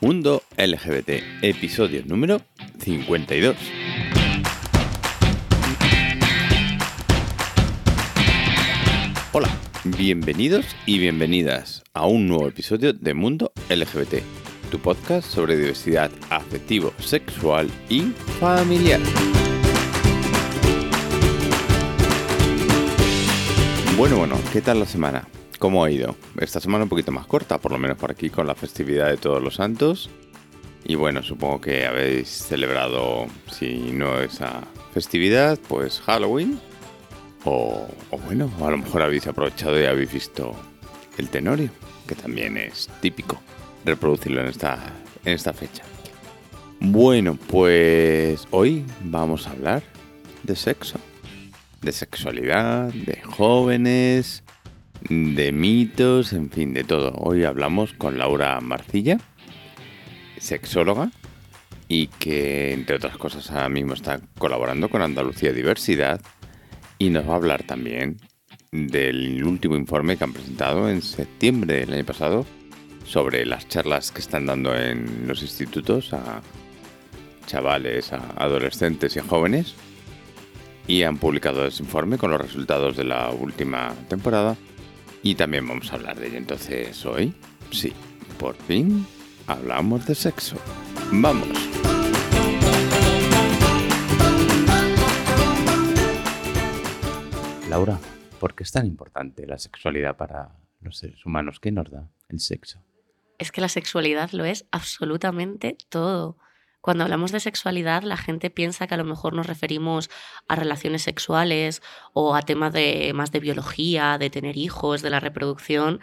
Mundo LGBT, episodio número 52. Hola, bienvenidos y bienvenidas a un nuevo episodio de Mundo LGBT, tu podcast sobre diversidad afectivo, sexual y familiar. Bueno, bueno, ¿qué tal la semana? ¿Cómo ha ido? Esta semana un poquito más corta, por lo menos por aquí, con la festividad de todos los santos. Y bueno, supongo que habéis celebrado, si no esa festividad, pues Halloween. O, o bueno, a lo mejor habéis aprovechado y habéis visto el tenorio, que también es típico reproducirlo en esta, en esta fecha. Bueno, pues hoy vamos a hablar de sexo, de sexualidad, de jóvenes, de mitos, en fin, de todo. Hoy hablamos con Laura Marcilla, sexóloga, y que entre otras cosas ahora mismo está colaborando con Andalucía Diversidad y nos va a hablar también del último informe que han presentado en septiembre del año pasado sobre las charlas que están dando en los institutos a chavales, a adolescentes y a jóvenes. Y han publicado ese informe con los resultados de la última temporada. Y también vamos a hablar de ello. Entonces hoy, sí, por fin hablamos de sexo. Vamos. Laura, ¿por qué es tan importante la sexualidad para los seres humanos? ¿Qué nos da el sexo? Es que la sexualidad lo es absolutamente todo. Cuando hablamos de sexualidad, la gente piensa que a lo mejor nos referimos a relaciones sexuales o a temas de más de biología, de tener hijos, de la reproducción,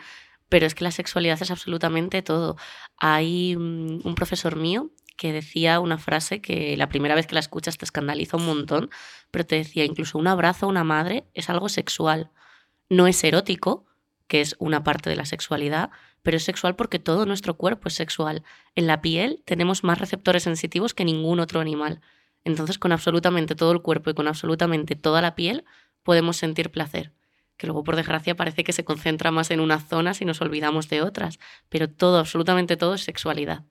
pero es que la sexualidad es absolutamente todo. Hay mm, un profesor mío que decía una frase que la primera vez que la escuchas te escandaliza un montón, pero te decía incluso un abrazo a una madre es algo sexual. No es erótico, que es una parte de la sexualidad, pero es sexual porque todo nuestro cuerpo es sexual. En la piel tenemos más receptores sensitivos que ningún otro animal. Entonces, con absolutamente todo el cuerpo y con absolutamente toda la piel podemos sentir placer. Que luego, por desgracia, parece que se concentra más en unas zonas y nos olvidamos de otras. Pero todo, absolutamente todo es sexualidad.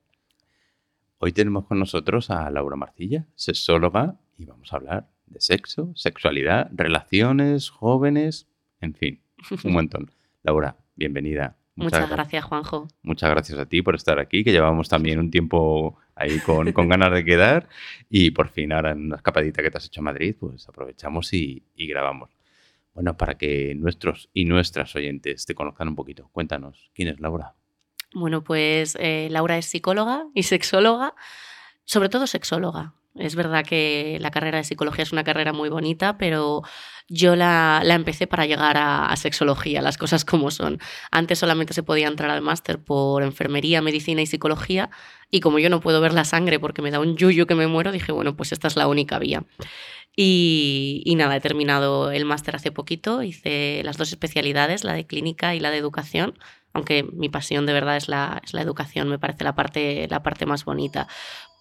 Hoy tenemos con nosotros a Laura Marcilla, sexóloga, y vamos a hablar de sexo, sexualidad, relaciones, jóvenes, en fin, un montón. Laura, bienvenida. Muchas, gracias, Juanjo. Muchas gracias a ti por estar aquí, que llevamos también un tiempo ahí con, ganas de quedar y por fin ahora en una escapadita que te has hecho a Madrid, pues aprovechamos y, grabamos. Bueno, para que nuestros y nuestras oyentes te conozcan un poquito, cuéntanos, ¿quién es Laura? Bueno, pues eh, Laura es psicóloga y sexóloga, sobre todo sexóloga. Es verdad que la carrera de psicología es una carrera muy bonita, pero yo la, empecé para llegar a, sexología, las cosas como son. Antes solamente se podía entrar al máster por enfermería, medicina y psicología, y como yo no puedo ver la sangre porque me da un yuyu que me muero, dije, bueno, pues esta es la única vía. Y, y nada, he terminado el máster hace poquito, hice las dos especialidades, la de clínica y la de educación, aunque mi pasión de verdad es la, es la educación, me parece la parte, la parte más bonita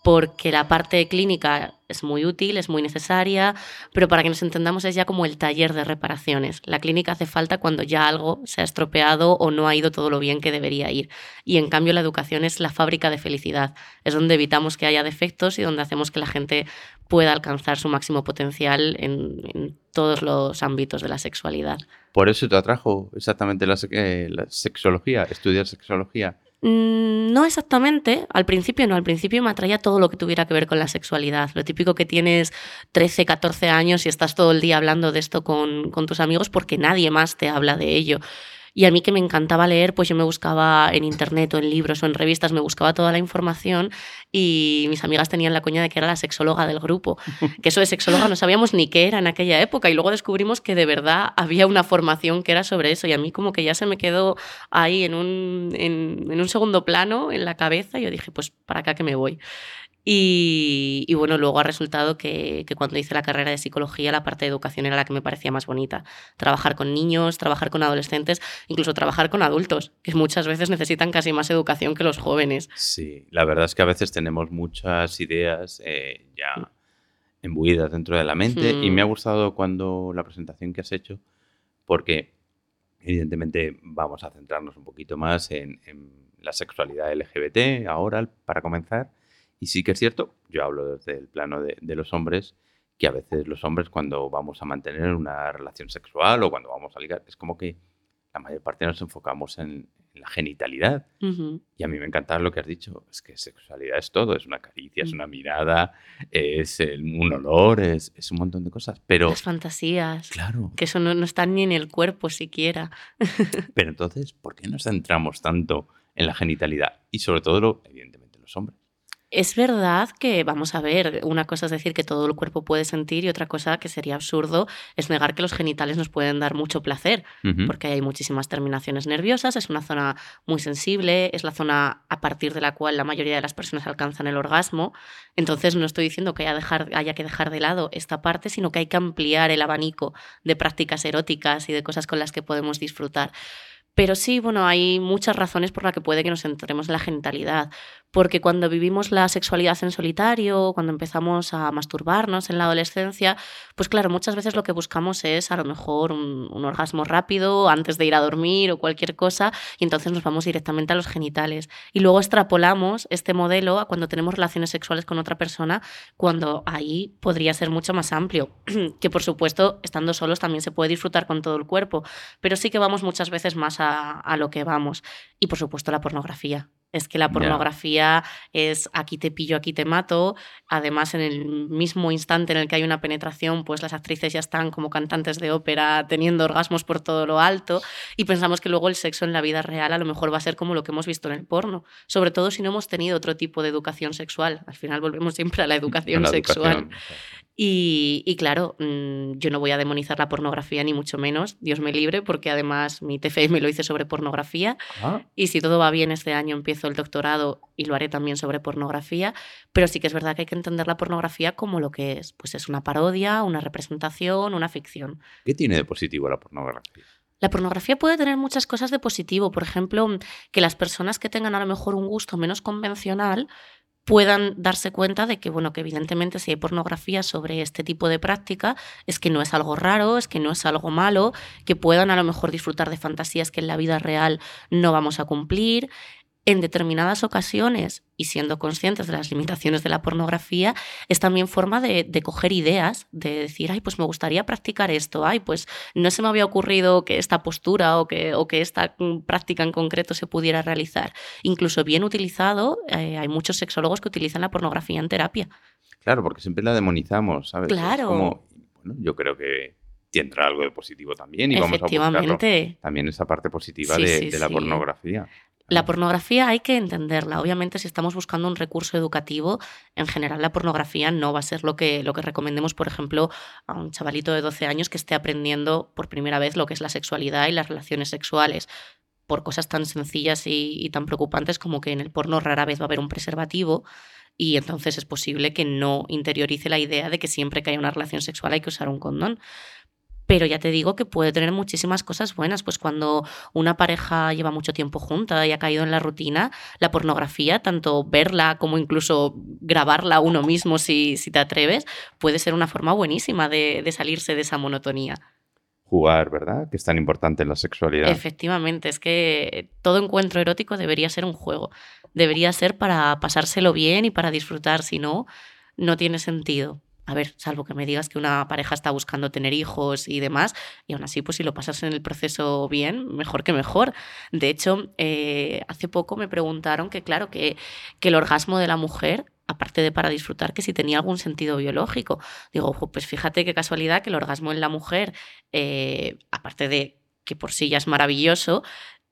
porque la parte clínica es muy útil, es muy necesaria, pero para que nos entendamos es ya como el taller de reparaciones. La clínica hace falta cuando ya algo se ha estropeado o no ha ido todo lo bien que debería ir. Y en cambio la educación es la fábrica de felicidad, es donde evitamos que haya defectos y donde hacemos que la gente pueda alcanzar su máximo potencial en, todos los ámbitos de la sexualidad. Por eso te atrajo exactamente la, eh, sexología, estudiar sexología. Mm, no exactamente, al principio no, al principio me atraía todo lo que tuviera que ver con la sexualidad. Lo típico que tienes 13, 14 años y estás todo el día hablando de esto con, con tus amigos porque nadie más te habla de ello. Y a mí que me encantaba leer, pues yo me buscaba en internet o en libros o en revistas, me buscaba toda la información y mis amigas tenían la coña de que era la sexóloga del grupo. Que eso de sexóloga no sabíamos ni qué era en aquella época y luego descubrimos que de verdad había una formación que era sobre eso y a mí como que ya se me quedó ahí en un, en, en un segundo plano en la cabeza y yo dije, pues para acá que me voy. Y, bueno, luego ha resultado que, cuando hice la carrera de psicología, la parte de educación era la que me parecía más bonita. Trabajar con niños, trabajar con adolescentes, incluso trabajar con adultos, que muchas veces necesitan casi más educación que los jóvenes. Sí, la verdad es que a veces tenemos muchas ideas eh, ya embuidas dentro de la mente y me ha hmm. gustado cuando la presentación que has hecho, porque Evidentemente vamos a centrarnos un poquito más en, la sexualidad LGBT ahora para comenzar. Y sí que es cierto, yo hablo desde el plano de, de los hombres, que a veces los hombres cuando vamos a mantener una relación sexual o cuando vamos a ligar, es como que la mayor parte nos enfocamos en, la genitalidad. Y a mí me encanta lo que has dicho, es que sexualidad es todo, es una caricia, es mm. una mirada, es un olor, es, un montón de cosas. Pero, Las fantasías. Claro. Que eso no, no está ni en el cuerpo siquiera. pero entonces, ¿por qué nos centramos tanto en la genitalidad? Y sobre todo, evidentemente, los hombres. Es verdad que, vamos a ver, una cosa es decir que todo el cuerpo puede sentir y otra cosa que sería absurdo es negar que los genitales nos pueden dar mucho placer, porque hay muchísimas terminaciones nerviosas, es una zona muy sensible, es la zona a partir de la cual la mayoría de las personas alcanzan el orgasmo. Entonces no estoy diciendo que haya, dejar, haya que dejar de lado esta parte, sino que hay que ampliar el abanico de prácticas eróticas y de cosas con las que podemos disfrutar. Pero sí, bueno, hay muchas razones por las que puede que nos centremos en la genitalidad porque cuando vivimos la sexualidad en solitario, cuando empezamos a masturbarnos en la adolescencia, pues claro, muchas veces lo que buscamos es a lo mejor un, orgasmo rápido antes de ir a dormir o cualquier cosa, y entonces nos vamos directamente a los genitales. Y luego extrapolamos este modelo a cuando tenemos relaciones sexuales con otra persona, cuando ahí podría ser mucho más amplio, que por supuesto, estando solos también se puede disfrutar con todo el cuerpo, pero sí que vamos muchas veces más a, a lo que vamos. Y por supuesto la pornografía es que la pornografía es aquí te pillo, aquí te mato. Además, en el mismo instante en el que hay una penetración, pues las actrices ya están como cantantes de ópera teniendo orgasmos por todo lo alto y pensamos que luego el sexo en la vida real a lo mejor va a ser como lo que hemos visto en el porno, sobre todo si no hemos tenido otro tipo de educación sexual. Al final volvemos siempre a la educación sexual. Y, claro, mm, yo no voy a demonizar la pornografía ni mucho menos, Dios me libre, porque además mi TFM lo hice sobre pornografía ah. y si todo va bien este año empiezo el doctorado y lo haré también sobre pornografía, pero sí que es verdad que hay que entender la pornografía como lo que es, pues es una parodia, una representación, una ficción. ¿Qué tiene de positivo la pornografía? La pornografía puede tener muchas cosas de positivo, por ejemplo, que las personas que tengan a lo mejor un gusto menos convencional puedan darse cuenta de que, bueno, que evidentemente si hay pornografía sobre este tipo de práctica, es que no es algo raro, es que no es algo malo, que puedan a lo mejor disfrutar de fantasías que en la vida real no vamos a cumplir, en determinadas ocasiones, y siendo conscientes de las limitaciones de la pornografía, es también forma de, coger ideas, de decir, ay, pues me gustaría practicar esto, ay, pues no se me había ocurrido que esta postura o que, o que esta práctica en concreto se pudiera realizar. Incluso bien utilizado, eh, hay muchos sexólogos que utilizan la pornografía en terapia. Claro, porque siempre la demonizamos, ¿sabes? Claro. bueno, yo creo que tendrá algo de positivo también y vamos a buscarlo. también esa parte positiva de, la pornografía. La pornografía hay que entenderla. Obviamente, si estamos buscando un recurso educativo, en general la pornografía no va a ser lo que, lo que recomendemos, por ejemplo, a un chavalito de 12 años que esté aprendiendo por primera vez lo que es la sexualidad y las relaciones sexuales por cosas tan sencillas y, tan preocupantes como que en el porno rara vez va a haber un preservativo y entonces es posible que no interiorice la idea de que siempre que haya una relación sexual hay que usar un condón pero ya te digo que puede tener muchísimas cosas buenas, pues cuando una pareja lleva mucho tiempo junta y ha caído en la rutina, la pornografía, tanto verla como incluso grabarla uno mismo si, si te atreves, puede ser una forma buenísima de, de salirse de esa monotonía jugar, ¿verdad? Que es tan importante en la sexualidad. Efectivamente, es que todo encuentro erótico debería ser un juego. Debería ser para pasárselo bien y para disfrutar, si no, no tiene sentido a ver, salvo que me digas que una pareja está buscando tener hijos y demás, y aún así, pues si lo pasas en el proceso bien, mejor que mejor. De hecho, eh, hace poco me preguntaron que, claro, que, que el orgasmo de la mujer aparte de para disfrutar, que si tenía algún sentido biológico. Digo, pues fíjate qué casualidad que el orgasmo en la mujer, eh, aparte de que por sí ya es maravilloso,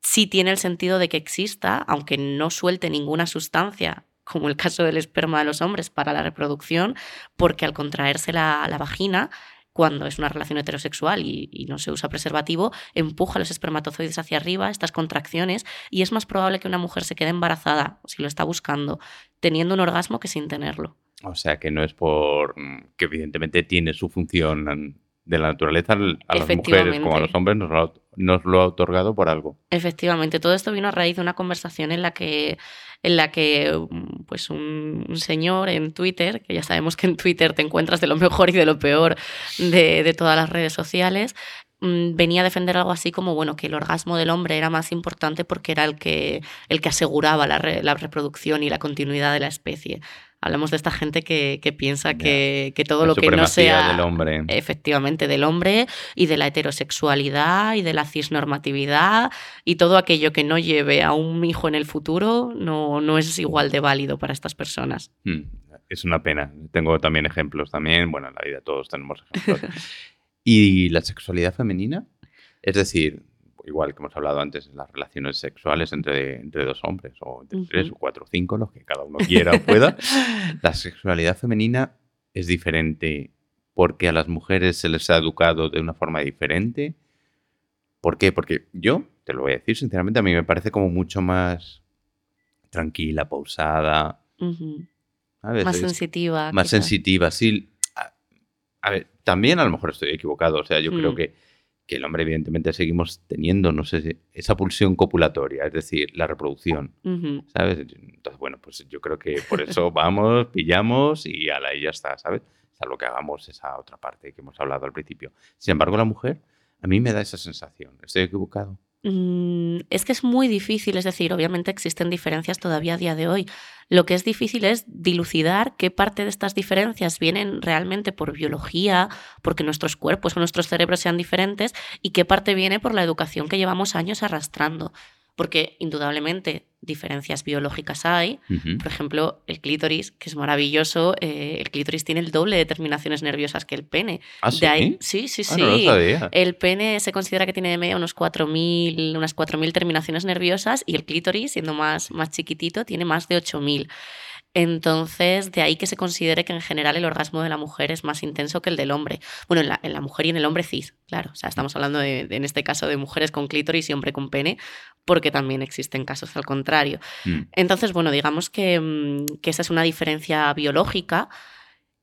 sí tiene el sentido de que exista, aunque no suelte ninguna sustancia como el caso del esperma de los hombres para la reproducción, porque al contraerse la, vagina, cuando es una relación heterosexual y, no se usa preservativo, empuja los espermatozoides hacia arriba, estas contracciones, y es más probable que una mujer se quede embarazada, si lo está buscando, teniendo un orgasmo que sin tenerlo. O sea que no es por mm, que evidentemente tiene su función de la naturaleza a las mujeres como a los hombres nos lo, nos lo, ha otorgado por algo. Efectivamente, todo esto vino a raíz de una conversación en la que en la que pues un, señor en Twitter, que ya sabemos que en Twitter te encuentras de lo mejor y de lo peor de, todas las redes sociales, mm, venía a defender algo así como, bueno, que el orgasmo del hombre era más importante porque era el que, el que aseguraba la, la reproducción y la continuidad de la especie. Hablamos de esta gente que, piensa que, todo lo que no sea del hombre. efectivamente del hombre y de la heterosexualidad y de la cisnormatividad y todo aquello que no lleve a un hijo en el futuro no, no es igual de válido para estas personas. Hmm, es una pena. Tengo también ejemplos también. Bueno, en la vida todos tenemos ejemplos. ¿Y la sexualidad femenina? Es decir, igual que hemos hablado antes, las relaciones sexuales entre, entre dos hombres, o entre tres o cuatro o cinco, los que cada uno quiera o pueda. la sexualidad femenina es diferente porque a las mujeres se les ha educado de una forma diferente. ¿Por qué? Porque yo, te lo voy a decir sinceramente, a mí me parece como mucho más tranquila, pausada. Más sensitiva. Más sensitiva, sí. A, ver, también a lo mejor estoy equivocado. O sea, yo creo mm. que que el hombre evidentemente seguimos teniendo, no sé, esa pulsión copulatoria, es decir, la reproducción, ¿sabes? Entonces, bueno, pues yo creo que por eso vamos, pillamos y a la y ya está, ¿sabes? Salvo que hagamos esa otra parte que hemos hablado al principio. Sin embargo, la mujer, a mí me da esa sensación. ¿Estoy equivocado? Mm, es que es muy difícil, es decir, obviamente existen diferencias todavía a día de hoy. Lo que es difícil es dilucidar qué parte de estas diferencias vienen realmente por biología, porque nuestros cuerpos o nuestros cerebros sean diferentes, y qué parte viene por la educación que llevamos años arrastrando porque indudablemente diferencias biológicas hay. Por ejemplo, el clítoris, que es maravilloso, eh, el clítoris tiene el doble de terminaciones nerviosas que el pene. ¿Ah, sí? sí, sí, ah, sí. El pene se considera que tiene de media unos 4.000, unas 4.000 terminaciones nerviosas y el clítoris, siendo más, más chiquitito, tiene más de 8.000. Entonces, de ahí que se considere que en general el orgasmo de la mujer es más intenso que el del hombre. Bueno, en la, mujer y en el hombre cis, claro. O sea, estamos hablando de, en este caso de mujeres con clítoris y hombre con pene, porque también existen casos al contrario. Mm. Entonces, bueno, digamos que, mm, que esa es una diferencia biológica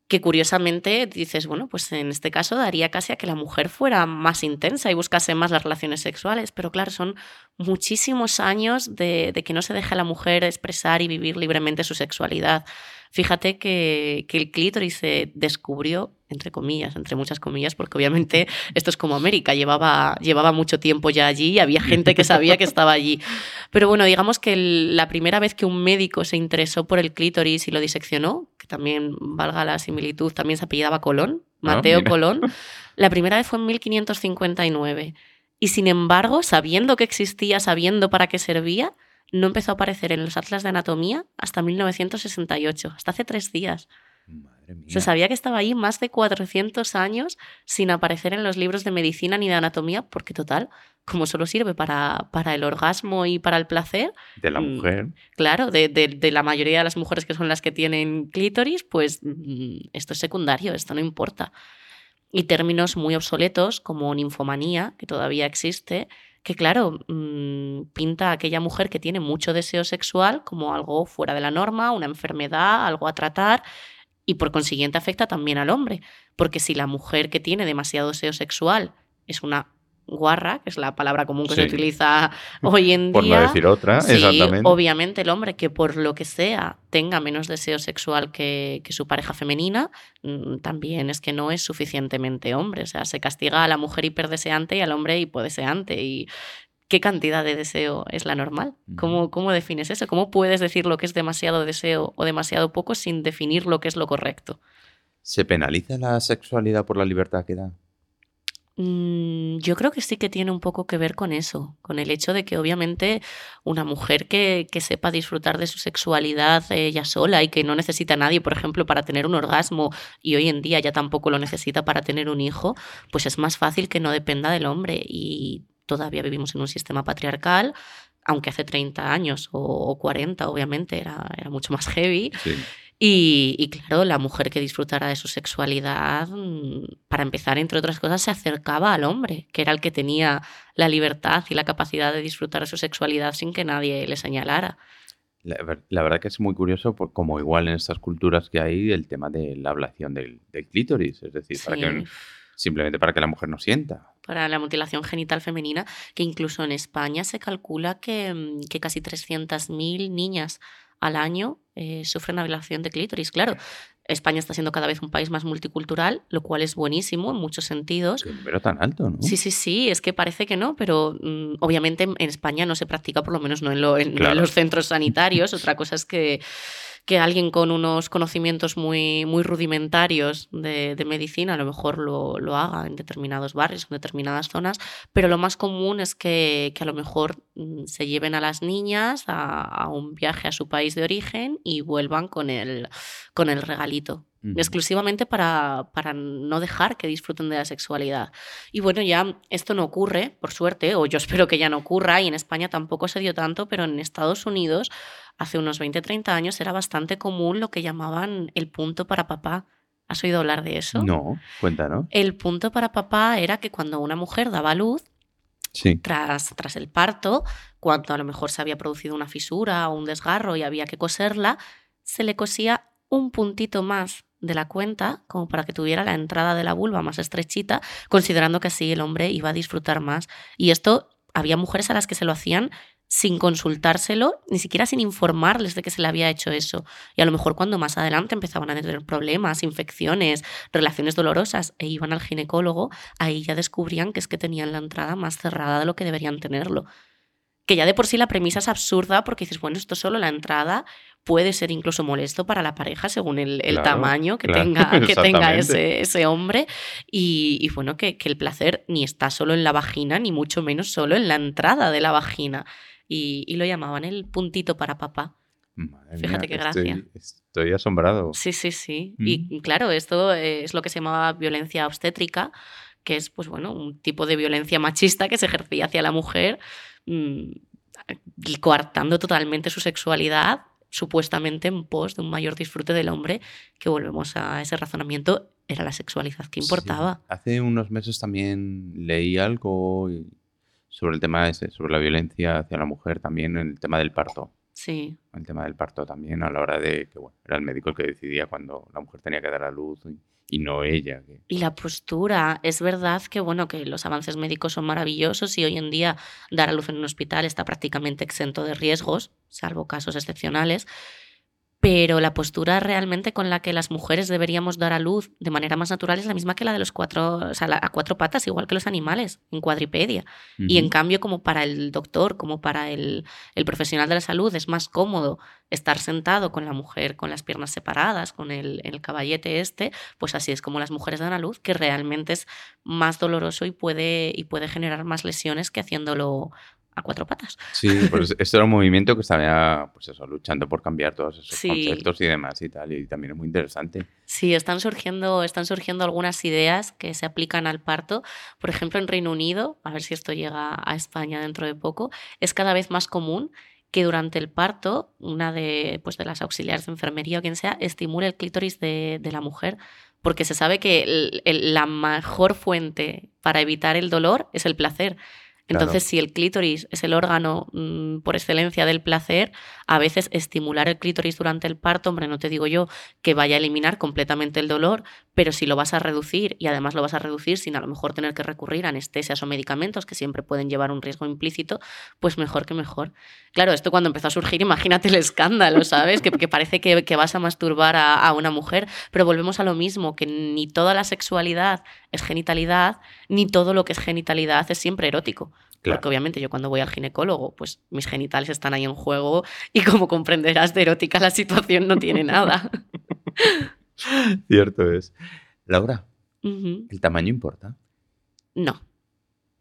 que curiosamente dices, bueno, pues en este caso daría casi a que la mujer fuera más intensa y buscase más las relaciones sexuales, pero claro, son muchísimos años de, de que no se deja a la mujer expresar y vivir libremente su sexualidad. Fíjate que, el clítoris se descubrió, entre comillas, entre muchas comillas, porque obviamente esto es como América, llevaba, llevaba mucho tiempo ya allí y había gente que sabía que estaba allí. Pero bueno, digamos que la primera vez que un médico se interesó por el clítoris y lo diseccionó, que también valga la similitud, también se apellidaba Colón, ah, Mateo Colón, la primera vez fue en 1559. Y sin embargo, sabiendo que existía, sabiendo para qué servía, no empezó a aparecer en los atlas de anatomía hasta 1968, hasta hace tres días. Se sabía que estaba ahí más de 400 años sin aparecer en los libros de medicina ni de anatomía, porque total, como solo sirve para, para el orgasmo y para el placer. De la mm, mujer. Claro, de, de, la mayoría de las mujeres que son las que tienen clítoris, pues mm, esto es secundario, esto no importa. Y términos muy obsoletos como ninfomanía, que todavía existe, que claro, mm, pinta a aquella mujer que tiene mucho deseo sexual como algo fuera de la norma, una enfermedad, algo a tratar, y por consiguiente afecta también al hombre, porque si la mujer que tiene demasiado deseo sexual es una guarra, que es la palabra común que se utiliza hoy en día. Por no decir otra, exactamente. Obviamente el hombre que por lo que sea tenga menos deseo sexual que, que, su pareja femenina, mm, también es que no es suficientemente hombre. O sea, se castiga a la mujer hiperdeseante y al hombre hipodeseante. Y ¿qué cantidad de deseo es la normal? ¿Cómo, ¿Cómo defines eso? ¿Cómo puedes decir lo que es demasiado deseo o demasiado poco sin definir lo que es lo correcto? ¿Se penaliza la sexualidad por la libertad que da? Mm, yo creo que sí que tiene un poco que ver con eso, con el hecho de que obviamente una mujer que, que sepa disfrutar de su sexualidad ella sola y que no necesita a nadie, por ejemplo, para tener un orgasmo y hoy en día ya tampoco lo necesita para tener un hijo, pues es más fácil que no dependa del hombre y todavía vivimos en un sistema patriarcal, aunque hace 30 años o, 40 obviamente era, era mucho más heavy. Sí. Y, claro, la mujer que disfrutara de su sexualidad, mm, para empezar, entre otras cosas, se acercaba al hombre, que era el que tenía la libertad y la capacidad de disfrutar de su sexualidad sin que nadie le señalara. La, verdad que es muy curioso, como igual en estas culturas que hay, el tema de la ablación del, clítoris, es decir, para que, simplemente para que la mujer no sienta. Para la mutilación genital femenina, que incluso en España se calcula que, mm, que casi 300.000 niñas al año eh, sufren ablación de clítoris. Claro, España está siendo cada vez un país más multicultural, lo cual es buenísimo en muchos sentidos. Pero tan alto, ¿no? Sí, sí, sí, es que parece que no, pero mm, obviamente en España no se practica, por lo menos no en, lo- en- no en los centros sanitarios. Otra cosa es que, que alguien con unos conocimientos muy, muy rudimentarios de, de medicina a lo mejor lo, lo haga en determinados barrios, en determinadas zonas, pero lo más común es que, que a lo mejor mm, se lleven a las niñas a, a un viaje a su país de origen y vuelvan con el, con el regalito exclusivamente para, para no dejar que disfruten de la sexualidad. Y bueno, ya esto no ocurre, por suerte, o yo espero que ya no ocurra, y en España tampoco se dio tanto, pero en Estados Unidos hace unos 20-30 años era bastante común lo que llamaban el punto para papá. ¿Has oído hablar de eso? No, cuéntanos. El punto para papá era que cuando una mujer daba a luz, Sí. tras, tras el parto, cuando a lo mejor se había producido una fisura o un desgarro y había que coserla, se le cosía un puntito más de la cuenta, como para que tuviera la entrada de la vulva más estrechita, considerando que así el hombre iba a disfrutar más. Y esto había mujeres a las que se lo hacían sin consultárselo, ni siquiera sin informarles de que se le había hecho eso. Y a lo mejor cuando más adelante empezaban a tener problemas, infecciones, relaciones dolorosas e iban al ginecólogo, ahí ya descubrían que es que tenían la entrada más cerrada de lo que deberían tenerlo. Que ya de por sí la premisa es absurda porque dices, bueno, esto solo la entrada puede ser incluso molesto para la pareja según el, el Claro, tamaño que claro, tenga, que tenga ese, ese hombre. Y, y bueno, que, que el placer ni está solo en la vagina, ni mucho menos solo en la entrada de la vagina. Y, y lo llamaban el puntito para papá. Madre Fíjate qué estoy- gracia. Estoy, asombrado. Sí, sí, sí. Mm. Y claro, esto eh, es lo que se llamaba violencia obstétrica, que es, pues bueno, un tipo de violencia machista que se ejercía hacia la mujer, mm, coartando totalmente su sexualidad, supuestamente en pos de un mayor disfrute del hombre, que volvemos a ese razonamiento, era la sexualidad que importaba. Sí. Hace unos meses también leí algo y- sobre el tema ese, sobre la violencia hacia la mujer, también el tema del parto. Sí, El tema del parto también a la hora de que bueno, era el médico el que decidía cuando la mujer tenía que dar a luz y, y no ella. que- Y la postura, es verdad que bueno, que los avances médicos son maravillosos y hoy en día dar a luz en un hospital está prácticamente exento de riesgos, salvo casos excepcionales. Pero la postura realmente con la que las mujeres deberíamos dar a luz de manera más natural es la misma que la de los cuatro, o sea, la- a cuatro patas, igual que los animales, en cuadripedia. Y en cambio, como para el doctor, como para el, el profesional de la salud, es más cómodo estar sentado con la mujer con las piernas separadas, con el, el caballete este, pues así es como las mujeres dan a luz, que realmente es más doloroso y puede, y puede generar más lesiones que haciéndolo a cuatro patas. Sí, pues esto era un movimiento que estaba pues eso, luchando por cambiar todos esos Sí. conceptos y demás y tal. Y también es muy interesante. Sí, están surgiendo, están surgiendo algunas ideas que se aplican al parto. Por ejemplo, en Reino Unido, a ver si esto llega a España dentro de poco, es cada vez más común que durante el parto una de, pues, de las auxiliares de enfermería o quien sea estimule el clítoris de, de la mujer, porque se sabe que el- el- la mejor fuente para evitar el dolor es el placer. Entonces, si el clítoris es el órgano mm, por excelencia del placer, a veces estimular el clítoris durante el parto, hombre, no te digo yo que vaya a eliminar completamente el dolor, pero si lo vas a reducir y además lo vas a reducir sin a lo mejor tener que recurrir a anestesias o medicamentos que siempre pueden llevar un riesgo implícito, pues mejor que mejor. Claro, esto cuando empezó a surgir, imagínate el escándalo, ¿sabes? Que, parece que, vas a masturbar a una mujer, pero volvemos a lo mismo, que ni toda la sexualidad es genitalidad, ni todo lo que es genitalidad es siempre erótico. Claro. Porque obviamente yo cuando voy al ginecólogo, pues mis genitales están ahí en juego y como comprenderás de erótica la situación no tiene nada. Cierto es. Laura. ¿el tamaño importa? No.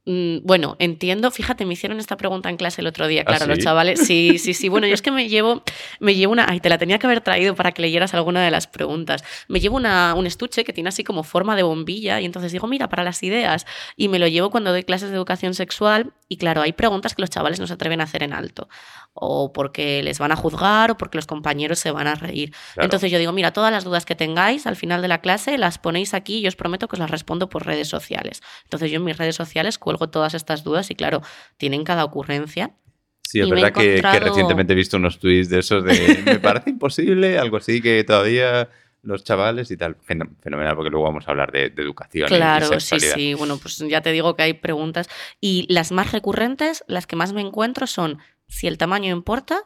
Mm, Bueno, entiendo, fíjate, me hicieron esta pregunta en clase el otro día, ¿Ah, claro, los chavales, sí, sí, sí, bueno, yo es que me llevo, me llevo una, ay, te la tenía que haber traído para que leyeras alguna de las preguntas, me llevo una, un estuche que tiene así como forma de bombilla y entonces digo, mira, para las ideas, y me lo llevo cuando doy clases de educación sexual y claro, hay preguntas que los chavales no se atreven a hacer en alto, o porque les van a juzgar o porque los compañeros se van a reír. Claro. Entonces yo digo, mira, todas las dudas que tengáis al final de la clase las ponéis aquí y os prometo que os las respondo por redes sociales. Entonces yo en mis redes sociales cuelgo todas estas dudas y claro, tienen cada ocurrencia. Sí, es verdad que, recientemente he visto unos tweets de esos de me parece imposible, algo así que todavía los chavales y tal. Fen- Fenomenal, porque luego vamos a hablar de, de educación y Claro, sí, sí. Bueno, pues ya te digo que hay preguntas. Y las más recurrentes, las que más me encuentro son si el tamaño importa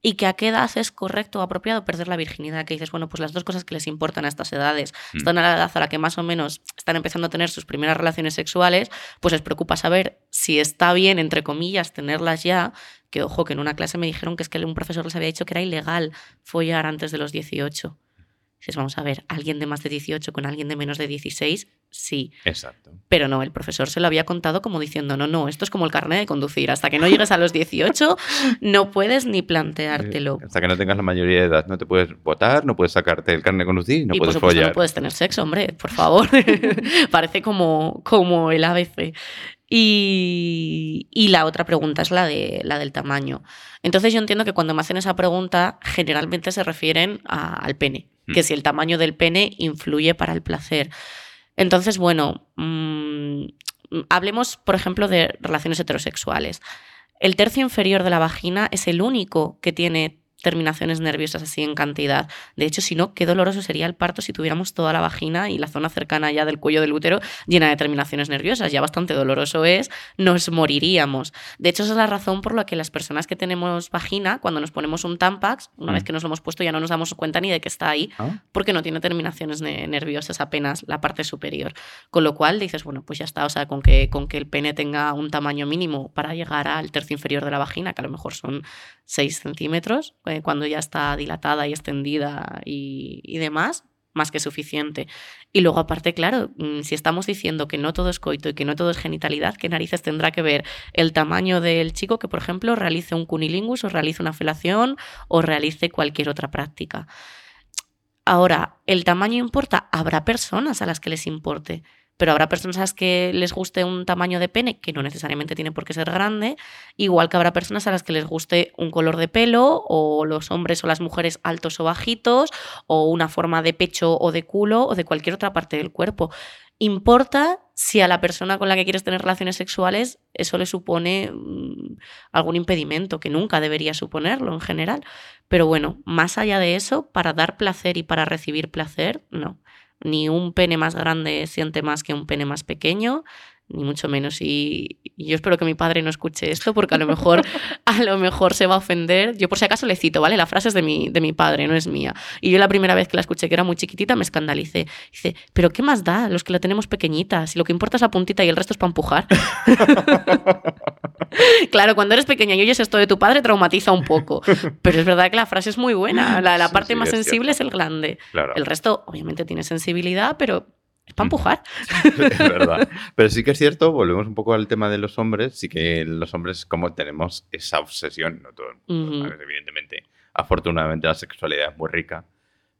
y que a qué edad es correcto o apropiado perder la virginidad, que dices, bueno, pues las dos cosas que les importan a estas edades, Mm. están a la edad a la que más o menos están empezando a tener sus primeras relaciones sexuales, pues les preocupa saber si está bien, entre comillas, tenerlas ya, que ojo, que en una clase me dijeron que es que un profesor les había dicho que era ilegal follar antes de los 18. Dices, vamos a ver, alguien de más de 18 con alguien de menos de 16, sí. Exacto. Pero no, el profesor se lo había contado como diciendo, no, no, esto es como el carnet de conducir. Hasta que no llegues a los 18, no puedes ni planteártelo. Eh, Hasta que no tengas la mayoría de edad, no te puedes votar, no puedes sacarte el carnet de conducir, no y por puedes supuesto follar. no puedes tener sexo, hombre, por favor. Parece como, como el ABC. Y, y la otra pregunta es la, de, la del tamaño. Entonces yo entiendo que cuando me hacen esa pregunta, generalmente se refieren a- al pene. Que si el tamaño del pene influye para el placer. Entonces, bueno, mm, hablemos, por ejemplo, de relaciones heterosexuales. El tercio inferior de la vagina es el único que tiene terminaciones nerviosas así en cantidad. De hecho, si no, qué doloroso sería el parto si tuviéramos toda la vagina y la zona cercana ya del cuello del útero llena de terminaciones nerviosas. Ya bastante doloroso es, nos moriríamos. De hecho, esa es la razón por la que las personas que tenemos vagina, cuando nos ponemos un Tampax, una Mm. vez que nos lo hemos puesto ya no nos damos cuenta ni de que está ahí, Ah, porque no tiene terminaciones ne- nerviosas apenas la parte superior. Con lo cual dices, bueno, pues ya está, o sea, con que, con que el pene tenga un tamaño mínimo para llegar al tercio inferior de la vagina, que a lo mejor son 6 centímetros, eh, cuando ya está dilatada y extendida y, y demás, más que suficiente. Y luego, aparte, claro, mm, si estamos diciendo que no todo es coito y que no todo es genitalidad, ¿qué narices tendrá que ver el tamaño del chico que, por ejemplo, realice un cunilingus o realice una felación o realice cualquier otra práctica? Ahora, ¿el tamaño importa? Habrá personas a las que les importe, pero habrá personas que les guste un tamaño de pene, que no necesariamente tiene por qué ser grande, igual que habrá personas a las que les guste un color de pelo, o los hombres o las mujeres altos o bajitos, o una forma de pecho o de culo, o de cualquier otra parte del cuerpo. Importa si a la persona con la que quieres tener relaciones sexuales eso le supone mm, algún impedimento, que nunca debería suponerlo en general. Pero bueno, más allá de eso, para dar placer y para recibir placer, no. Ni un pene más grande siente más que un pene más pequeño, ni mucho menos. Y, y yo espero que mi padre no escuche esto, porque a lo mejor, a lo mejor se va a ofender. Yo por si acaso le cito, ¿vale? La frase es de mi, de mi padre, no es mía. Y yo la primera vez que la escuché, que era muy chiquitita, me escandalicé. Dice, pero ¿qué más da? Los que la tenemos pequeñita, si lo que importa es la puntita y el resto es para empujar. claro, cuando eres pequeña y oyes esto de tu padre, traumatiza un poco. Pero es verdad que la frase es muy buena. La, la parte sí, más es sensible cierto. es el glande. claro. El resto, obviamente, tiene sensibilidad, pero es para empujar. es verdad. Pero sí que es cierto, volvemos un poco al tema de los hombres, sí que los hombres como tenemos esa obsesión, no todo el mundo, evidentemente. Afortunadamente la sexualidad es muy rica,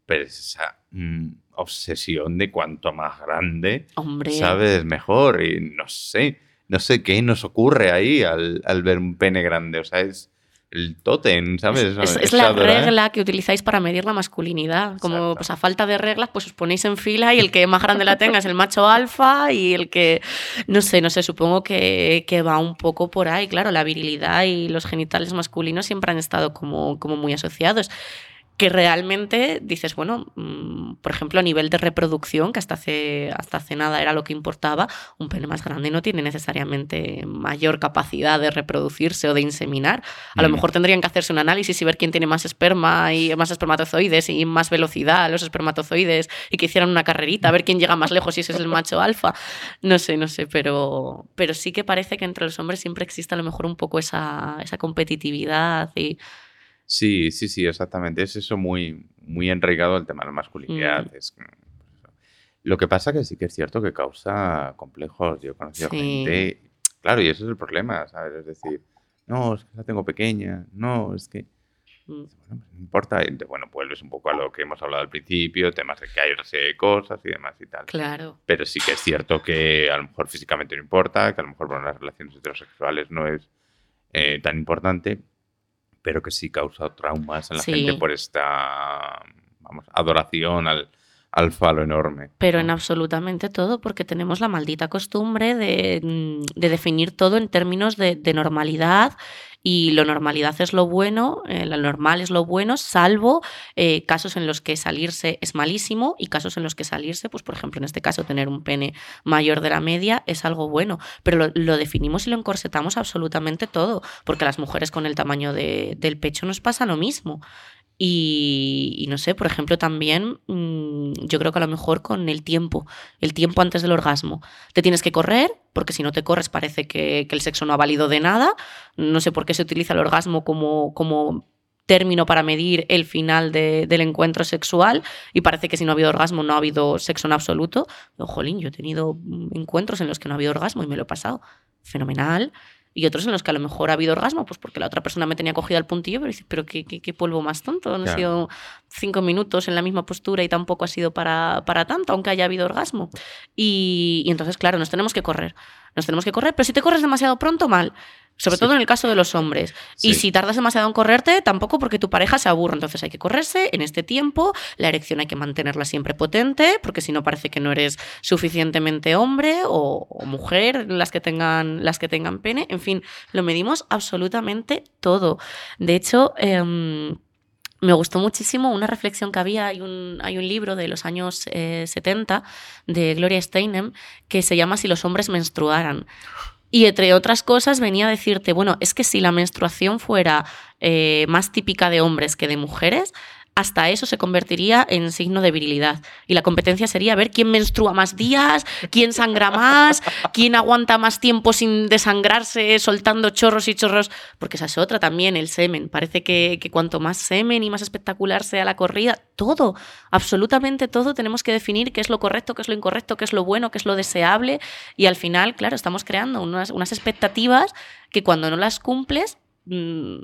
pero es esa mm, obsesión de cuanto más grande, Hombre. sabes, mejor. Y no sé, no sé qué nos ocurre ahí al, al ver un pene grande, o sea, es el tótem, ¿sabes? Es, es la regla que utilizáis para medir la masculinidad. Como Exacto. pues, a falta de reglas, pues os ponéis en fila y el que más grande la tenga es el macho alfa y el que, no sé, no sé, supongo que, que va un poco por ahí. Claro, la virilidad y los genitales masculinos siempre han estado como, como muy asociados. Que realmente dices, bueno, mm, por ejemplo, a nivel de reproducción, que hasta hace, hasta hace nada era lo que importaba, un pene más grande no tiene necesariamente mayor capacidad de reproducirse o de inseminar. A lo Mm. mejor tendrían que hacerse un análisis y ver quién tiene más esperma y más espermatozoides y más velocidad a los espermatozoides y que hicieran una carrerita a ver quién llega más lejos si ese es el macho alfa. No sé, no sé, pero, pero sí que parece que entre los hombres siempre existe a lo mejor un poco esa, esa competitividad y Sí, sí, sí, exactamente. Es eso muy, muy enraigado al tema de la masculinidad. Mm. Es, mm, eso. Lo que pasa que sí que es cierto que causa complejos. Yo he conocido Sí. gente. Claro, y ese es el problema, ¿sabes? Es decir, no, es que la tengo pequeña, no, es que. mm, Bueno, pues no importa. Y, bueno, vuelves un poco a lo que hemos hablado al principio, temas de que hay una serie de cosas y demás y tal. claro. Pero sí que es cierto que a lo mejor físicamente no importa, que a lo mejor para las relaciones heterosexuales no es eh, tan importante, pero que sí causa traumas en la Sí. gente por esta vamos, adoración al, al falo enorme. Pero en absolutamente todo, porque tenemos la maldita costumbre de, mm, de definir todo en términos de, de normalidad Y lo normalidad es lo bueno, eh, lo normal es lo bueno, salvo eh, casos en los que salirse es malísimo y casos en los que salirse, pues por ejemplo en este caso tener un pene mayor de la media es algo bueno, pero lo, definimos y lo encorsetamos absolutamente todo, porque a las mujeres con el tamaño del pecho nos pasa lo mismo. Y, no sé, por ejemplo, también mm, yo creo que a lo mejor con el tiempo, el tiempo antes del orgasmo. Te tienes que correr, porque si no te corres parece que, el sexo no ha valido de nada. No sé por qué se utiliza el orgasmo como, como término para medir el final del encuentro sexual y parece que si no ha habido orgasmo no ha habido sexo en absoluto. Jolín, yo he tenido encuentros en los que no ha habido orgasmo y me lo he pasado fenomenal y otros en los que a lo mejor ha habido orgasmo, pues porque la otra persona me tenía cogido al puntillo, pero dices, pero qué, qué, polvo más tonto, han sido cinco minutos en la misma postura y tampoco ha sido para, para tanto, aunque haya habido orgasmo. Y, y entonces, claro, nos tenemos que correr, nos tenemos que correr, pero si te corres demasiado pronto, mal. Sobre todo en el caso de los hombres. Y si tardas demasiado en correrte, tampoco porque tu pareja se aburre. Entonces hay que correrse en este tiempo. La erección hay que mantenerla siempre potente, porque si no parece que no eres suficientemente hombre o, mujer, las que, tengan, las que tengan pene. En fin, lo medimos absolutamente todo. De hecho, em, me gustó muchísimo una reflexión que había. Hay un, hay un libro de los años 70 eh, de Gloria Steinem que se llama Si los hombres menstruaran. Y entre otras cosas venía a decirte, bueno, es que si la menstruación fuera eh, más típica de hombres que de mujeres, hasta eso se convertiría en signo de virilidad. Y la competencia sería ver quién menstrua más días, quién sangra más, quién aguanta más tiempo sin desangrarse, soltando chorros y chorros. Porque esa es otra también, el semen. Parece que, cuanto más semen y más espectacular sea la corrida, todo, absolutamente todo, tenemos que definir qué es lo correcto, qué es lo incorrecto, qué es lo bueno, qué es lo deseable. Y al final, claro, estamos creando unas, unas expectativas que cuando no las cumples mm,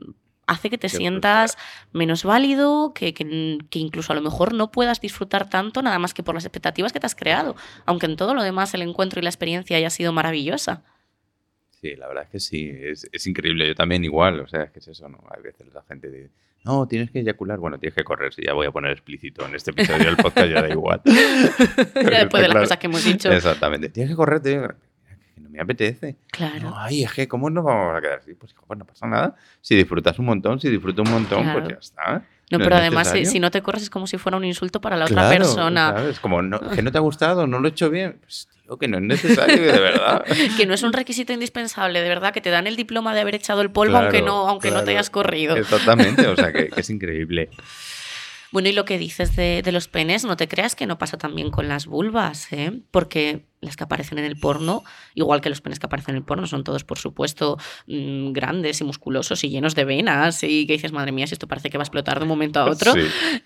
hace que te sientas menos válido, que, que, incluso a lo mejor no puedas disfrutar tanto nada más que por las expectativas que te has creado, aunque en todo lo demás el encuentro y la experiencia haya sido maravillosa. Sí, la verdad es que sí, es, es increíble, yo también igual, o sea, es que es eso, ¿no? Hay veces la gente dice, no, tienes que eyacular, bueno, tienes que correr, si ya voy a poner explícito en este episodio del podcast, ya da igual. ya después de las cosas que hemos dicho. Exactamente, tienes que correr, tienes que no me apetece. Claro. ay, es que, ¿cómo nos vamos a quedar así? Pues, pues, no pasa nada. Si disfrutas un montón, si disfruto un montón, pues ya está. No, pero además, si, no te corres, es como si fuera un insulto para la otra persona. Claro, es como, que no te ha gustado, no lo he hecho bien. Pues, tío, que no es necesario, de verdad. que no es un requisito indispensable, de verdad, que te dan el diploma de haber echado el polvo aunque, no, aunque no te hayas corrido. Exactamente, o sea, que, que es increíble. Bueno, y lo que dices de, los penes, no te creas que no pasa también con las vulvas, ¿eh? porque las que aparecen en el porno, igual que los penes que aparecen en el porno, son todos, por supuesto, mm, grandes y musculosos y llenos de venas, y que dices, madre mía, si esto parece que va a explotar de un momento a otro.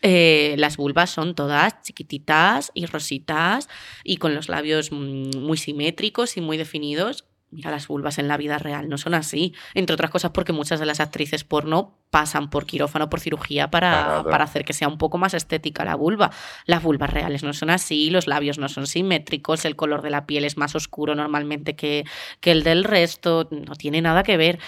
Eh, las vulvas son todas chiquititas y rositas y con los labios mm, muy simétricos y muy definidos mira, las vulvas en la vida real no son así. Entre otras cosas porque muchas de las actrices porno pasan por quirófano, por cirugía para, para, hacer que sea un poco más estética la vulva. Las vulvas reales no son así, los labios no son simétricos, el color de la piel es más oscuro normalmente que, que el del resto, no tiene nada que ver.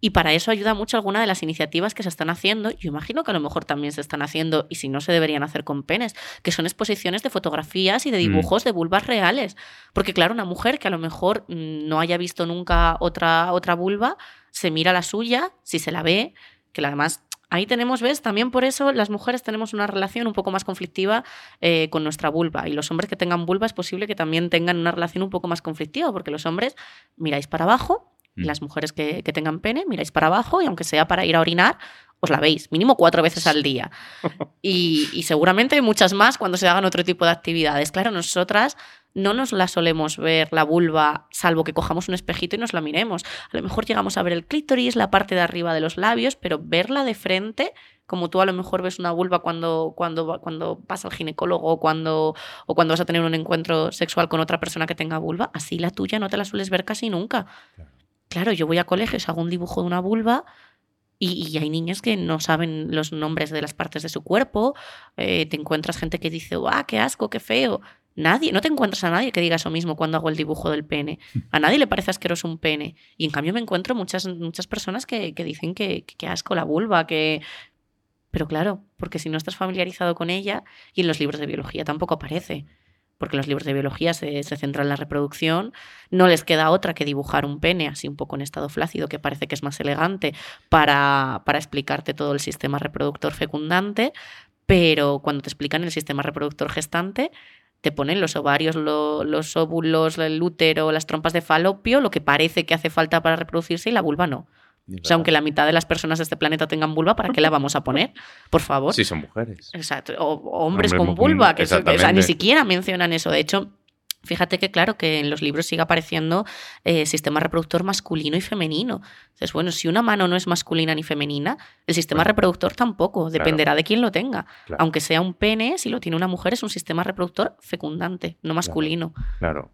Y para eso ayuda mucho alguna de las iniciativas que se están haciendo. Yo imagino que a lo mejor también se están haciendo, y si no se deberían hacer con penes, que son exposiciones de fotografías y de mm. dibujos de vulvas reales. Porque claro, una mujer que a lo mejor mm, no haya visto nunca otra, otra vulva, se mira la suya, si se la ve, que además ahí tenemos, ¿ves? También por eso las mujeres tenemos una relación un poco más conflictiva eh, con nuestra vulva. Y los hombres que tengan vulva es posible que también tengan una relación un poco más conflictiva, porque los hombres miráis para abajo Mm. las mujeres que, tengan pene, miráis para abajo y aunque sea para ir a orinar, os la veis, mínimo cuatro veces al día. Y, seguramente muchas más cuando se hagan otro tipo de actividades. Claro, nosotras no nos la solemos ver la vulva, salvo que cojamos un espejito y nos la miremos. A lo mejor llegamos a ver el clítoris, la parte de arriba de los labios, pero verla de frente, como tú a lo mejor ves una vulva cuando, cuando, cuando vas al ginecólogo o cuando, o cuando vas a tener un encuentro sexual con otra persona que tenga vulva, así la tuya no te la sueles ver casi nunca. Claro, yo voy a colegios, hago un dibujo de una vulva y, hay niños que no saben los nombres de las partes de su cuerpo. Eh, te encuentras gente que dice, ¡ah, qué asco, qué feo! Nadie, no te encuentras a nadie que diga eso mismo cuando hago el dibujo del pene. A nadie le parece asqueroso un pene. Y en cambio me encuentro muchas, muchas personas que, dicen que, que, asco la vulva, que... Pero claro, porque si no estás familiarizado con ella, y en los libros de biología tampoco aparece. Porque los libros de biología se, centran en la reproducción, no les queda otra que dibujar un pene así un poco en estado flácido, que parece que es más elegante, para, explicarte todo el sistema reproductor fecundante, pero cuando te explican el sistema reproductor gestante, te ponen los ovarios, lo- los óvulos, el útero, las trompas de falopio, lo que parece que hace falta para reproducirse y la vulva no. O sea, aunque la mitad de las personas de este planeta tengan vulva, ¿para qué la vamos a poner? Por favor. Sí, son mujeres. Exacto. O, o hombres Hombres con vulva, que eso- o sea, ni siquiera mencionan eso. De hecho, fíjate que claro, que en los libros sigue apareciendo eh, sistema reproductor masculino y femenino. Entonces, bueno, si una mano no es masculina ni femenina, el sistema Bueno. reproductor tampoco, dependerá de quién lo tenga. Claro. Aunque sea un pene, si lo tiene una mujer, es un sistema reproductor fecundante, no masculino. Claro.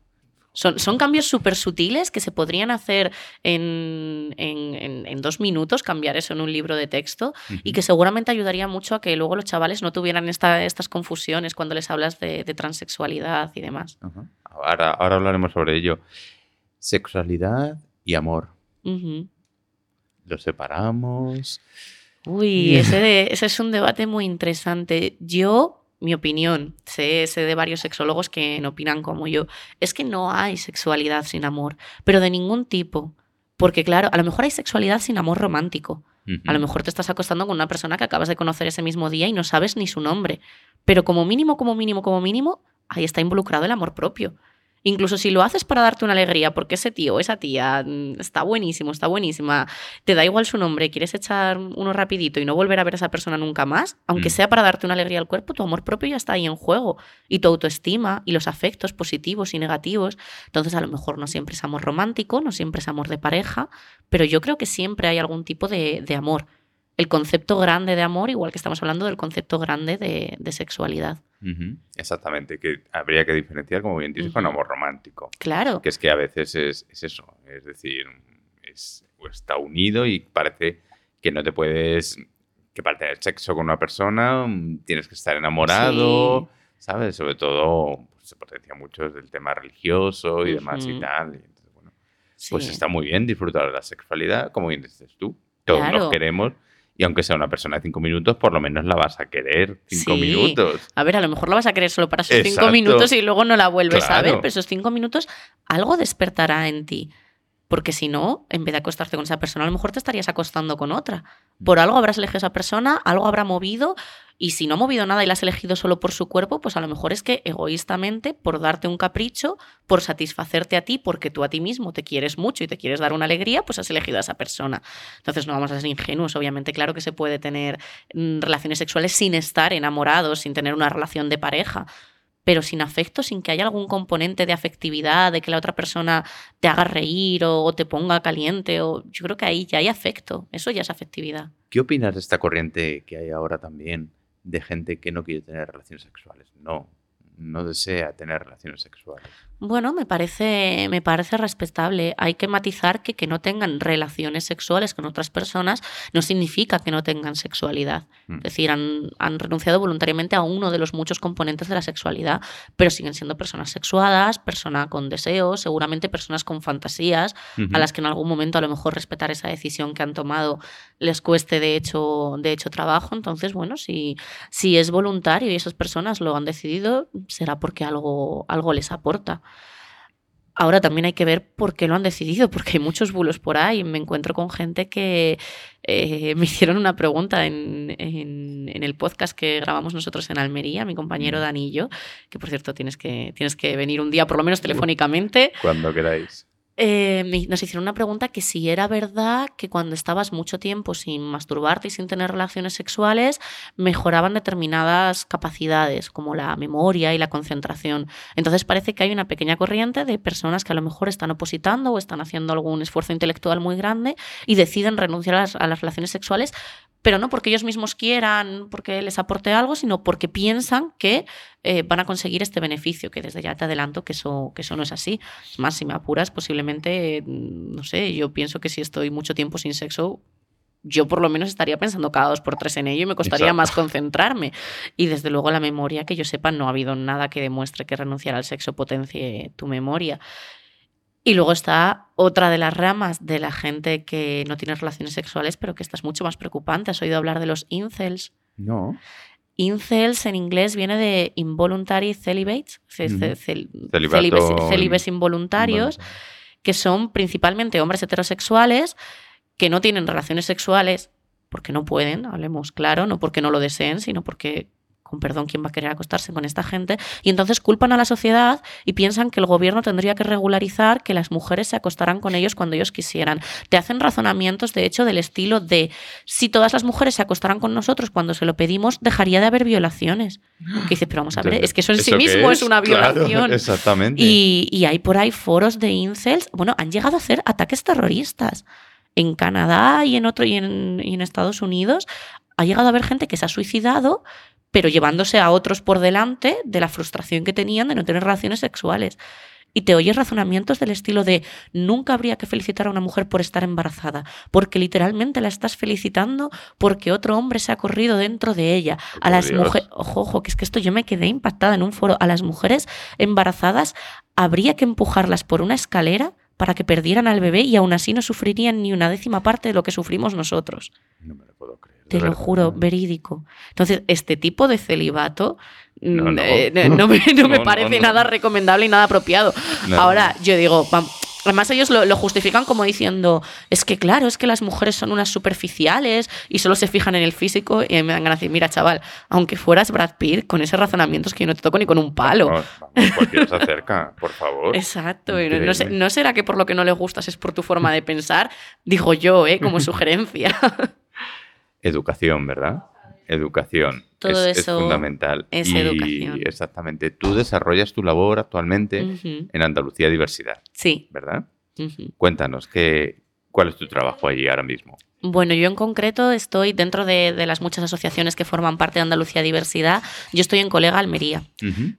Son, son cambios súper sutiles que se podrían hacer en, en- en- en dos minutos, cambiar eso en un libro de texto, y que seguramente ayudaría mucho a que luego los chavales no tuvieran esta- estas confusiones cuando les hablas de, de transexualidad y demás. Ahora, ahora hablaremos sobre ello. Sexualidad y amor. ¿Los separamos? Uy, ese, de- ese es un debate muy interesante. Yo, mi opinión, sé, sé de varios sexólogos que no opinan como yo, es que no hay sexualidad sin amor, pero de ningún tipo. Porque claro, a lo mejor hay sexualidad sin amor romántico. A lo mejor te estás acostando con una persona que acabas de conocer ese mismo día y no sabes ni su nombre. Pero como mínimo, como mínimo, como mínimo, ahí está involucrado el amor propio. Incluso si lo haces para darte una alegría, porque ese tío esa tía mm, está buenísimo, está buenísima, te da igual su nombre, quieres echar uno rapidito y no volver a ver a esa persona nunca más, aunque Mm. sea para darte una alegría al cuerpo, tu amor propio ya está ahí en juego. Y tu autoestima y los afectos positivos y negativos. Entonces a lo mejor no siempre es amor romántico, no siempre es amor de pareja, pero yo creo que siempre hay algún tipo de, de amor. El concepto grande de amor, igual que estamos hablando del concepto grande de, de sexualidad. Exactamente, que habría que diferenciar, como bien dices, con amor romántico. Claro. Que es que a veces es, es eso, es decir, es, está unido y parece que no te puedes, que para tener sexo con una persona mm, tienes que estar enamorado, ¿sabes? Sobre todo pues, se potencia mucho el tema religioso y demás y tal. y entonces, bueno, pues está muy bien disfrutar de la sexualidad, como bien dices tú. Todos Claro. nos queremos y aunque sea una persona de cinco minutos, por lo menos la vas a querer cinco Sí. minutos. A ver, a lo mejor la vas a querer solo para esos cinco minutos y luego no la vuelves a ver, pero esos cinco minutos algo despertará en ti. Porque si no, en vez de acostarte con esa persona, a lo mejor te estarías acostando con otra. Por algo habrás elegido a esa persona, algo habrá movido, y si no ha movido nada y la has elegido solo por su cuerpo, pues a lo mejor es que egoístamente, por darte un capricho, por satisfacerte a ti, porque tú a ti mismo te quieres mucho y te quieres dar una alegría, pues has elegido a esa persona. Entonces no vamos a ser ingenuos, obviamente, claro que se puede tener mm, relaciones sexuales sin estar enamorados, sin tener una relación de pareja, pero sin afecto, sin que haya algún componente de afectividad, de que la otra persona te haga reír o, te ponga caliente, o yo creo que ahí ya hay afecto, eso ya es afectividad. ¿Qué opinas de esta corriente que hay ahora también de gente que no quiere tener relaciones sexuales? No, no desea tener relaciones sexuales. Bueno, me parece, me parece respetable. Hay que matizar que que no tengan relaciones sexuales con otras personas no significa que no tengan sexualidad. Mm. Es decir, han, han renunciado voluntariamente a uno de los muchos componentes de la sexualidad, pero siguen siendo personas sexuadas, personas con deseos, seguramente personas con fantasías, a las que en algún momento a lo mejor respetar esa decisión que han tomado les cueste de hecho, de hecho trabajo. Entonces, bueno, si, si es voluntario y esas personas lo han decidido, será porque algo, algo les aporta. Ahora también hay que ver por qué lo han decidido, porque hay muchos bulos por ahí. Me encuentro con gente que eh, me hicieron una pregunta en, en- en el podcast que grabamos nosotros en Almería, mi compañero Mm. Danillo, que por cierto tienes que, tienes que venir un día, por lo menos telefónicamente. Cuando queráis. Eh, nos hicieron una pregunta que si era verdad que cuando estabas mucho tiempo sin masturbarte y sin tener relaciones sexuales, mejoraban determinadas capacidades, como la memoria y la concentración. Entonces parece que hay una pequeña corriente de personas que a lo mejor están opositando o están haciendo algún esfuerzo intelectual muy grande y deciden renunciar a las, a las relaciones sexuales, pero no porque ellos mismos quieran, porque les aporte algo, sino porque piensan que eh, van a conseguir este beneficio, que desde ya te adelanto que eso, que eso no es así. Es más, si me apuras, posiblemente, no sé, yo pienso que si estoy mucho tiempo sin sexo, yo por lo menos estaría pensando cada dos por tres en ello y me costaría Exacto. más concentrarme. Y desde luego la memoria, que yo sepa, no ha habido nada que demuestre que renunciar al sexo potencie tu memoria. Y luego está otra de las ramas de la gente que no tiene relaciones sexuales, pero que esta es mucho más preocupante. ¿Has oído hablar de los incels? No. incels en inglés viene de involuntary celibates, ce- Ujú. ce- cel- Que son principalmente hombres heterosexuales que no tienen relaciones sexuales porque no pueden, hablemos claro, no porque no lo deseen, sino porque, con perdón, ¿quién va a querer acostarse con esta gente? Y entonces culpan a la sociedad y piensan que el gobierno tendría que regularizar que las mujeres se acostaran con ellos cuando ellos quisieran. Te hacen razonamientos, de hecho, del estilo de si todas las mujeres se acostaran con nosotros cuando se lo pedimos, dejaría de haber violaciones. Que dices, pero vamos a ver, es que eso en sí mismo es, una Claro, violación. exactamente. Y, y hay por ahí foros de incels, bueno, han llegado a hacer ataques terroristas. En Canadá y en otro y en, y en Estados Unidos ha llegado a haber gente que se ha suicidado, pero llevándose a otros por delante de la frustración que tenían de no tener relaciones sexuales. Y te oyes razonamientos del estilo de nunca habría que felicitar a una mujer por estar embarazada, porque literalmente la estás felicitando porque otro hombre se ha corrido dentro de ella. A las mujeres, ojo, ojo, que es que esto yo me quedé impactada en un foro. A las mujeres embarazadas habría que empujarlas por una escalera para que perdieran al bebé y aún así no sufrirían ni una décima parte de lo que sufrimos nosotros. No me lo puedo creer. Te lo juro, verídico. Entonces, este tipo de celibato No, mm, no. eh, no me, no me No, no, parece nada recomendable y nada apropiado. Ahora, yo digo, además ellos lo, lo justifican como diciendo, es que claro, es que las mujeres son unas superficiales y solo se fijan en el físico y me dan ganas de decir, mira, chaval, aunque fueras Brad Pitt, con ese razonamiento es que yo no te toco ni con un palo. Cualquiera se acerca, por favor. Exacto, no, sé- será que por lo que no le gustas es por tu forma de pensar, digo yo, ¿eh? como sugerencia. Educación, ¿verdad? Educación. Todo es, es eso fundamental. es y educación. exactamente. Tú desarrollas tu labor actualmente en Andalucía Diversidad, Sí. ¿verdad? Cuéntanos, ¿qué, ¿cuál es tu trabajo allí ahora mismo? Bueno, yo en concreto estoy dentro de, de las muchas asociaciones que forman parte de Andalucía Diversidad. Yo estoy en Colega Almería,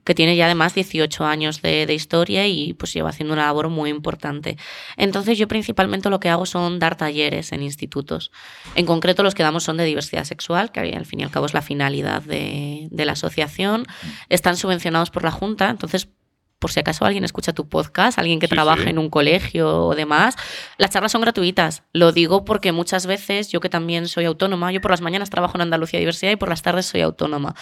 que tiene ya además 18 años de, de historia y pues lleva haciendo una labor muy importante. Entonces yo principalmente lo que hago son dar talleres en institutos. En concreto los que damos son de diversidad sexual, que al fin y al cabo es la finalidad de, de la asociación. Están subvencionados por la Junta, entonces por si acaso alguien escucha tu podcast, alguien que Sí, sí. en un colegio o demás, las charlas son gratuitas. Lo digo porque muchas veces, yo que también soy autónoma, yo por las mañanas trabajo en Andalucía Diversidad y por las tardes soy autónoma.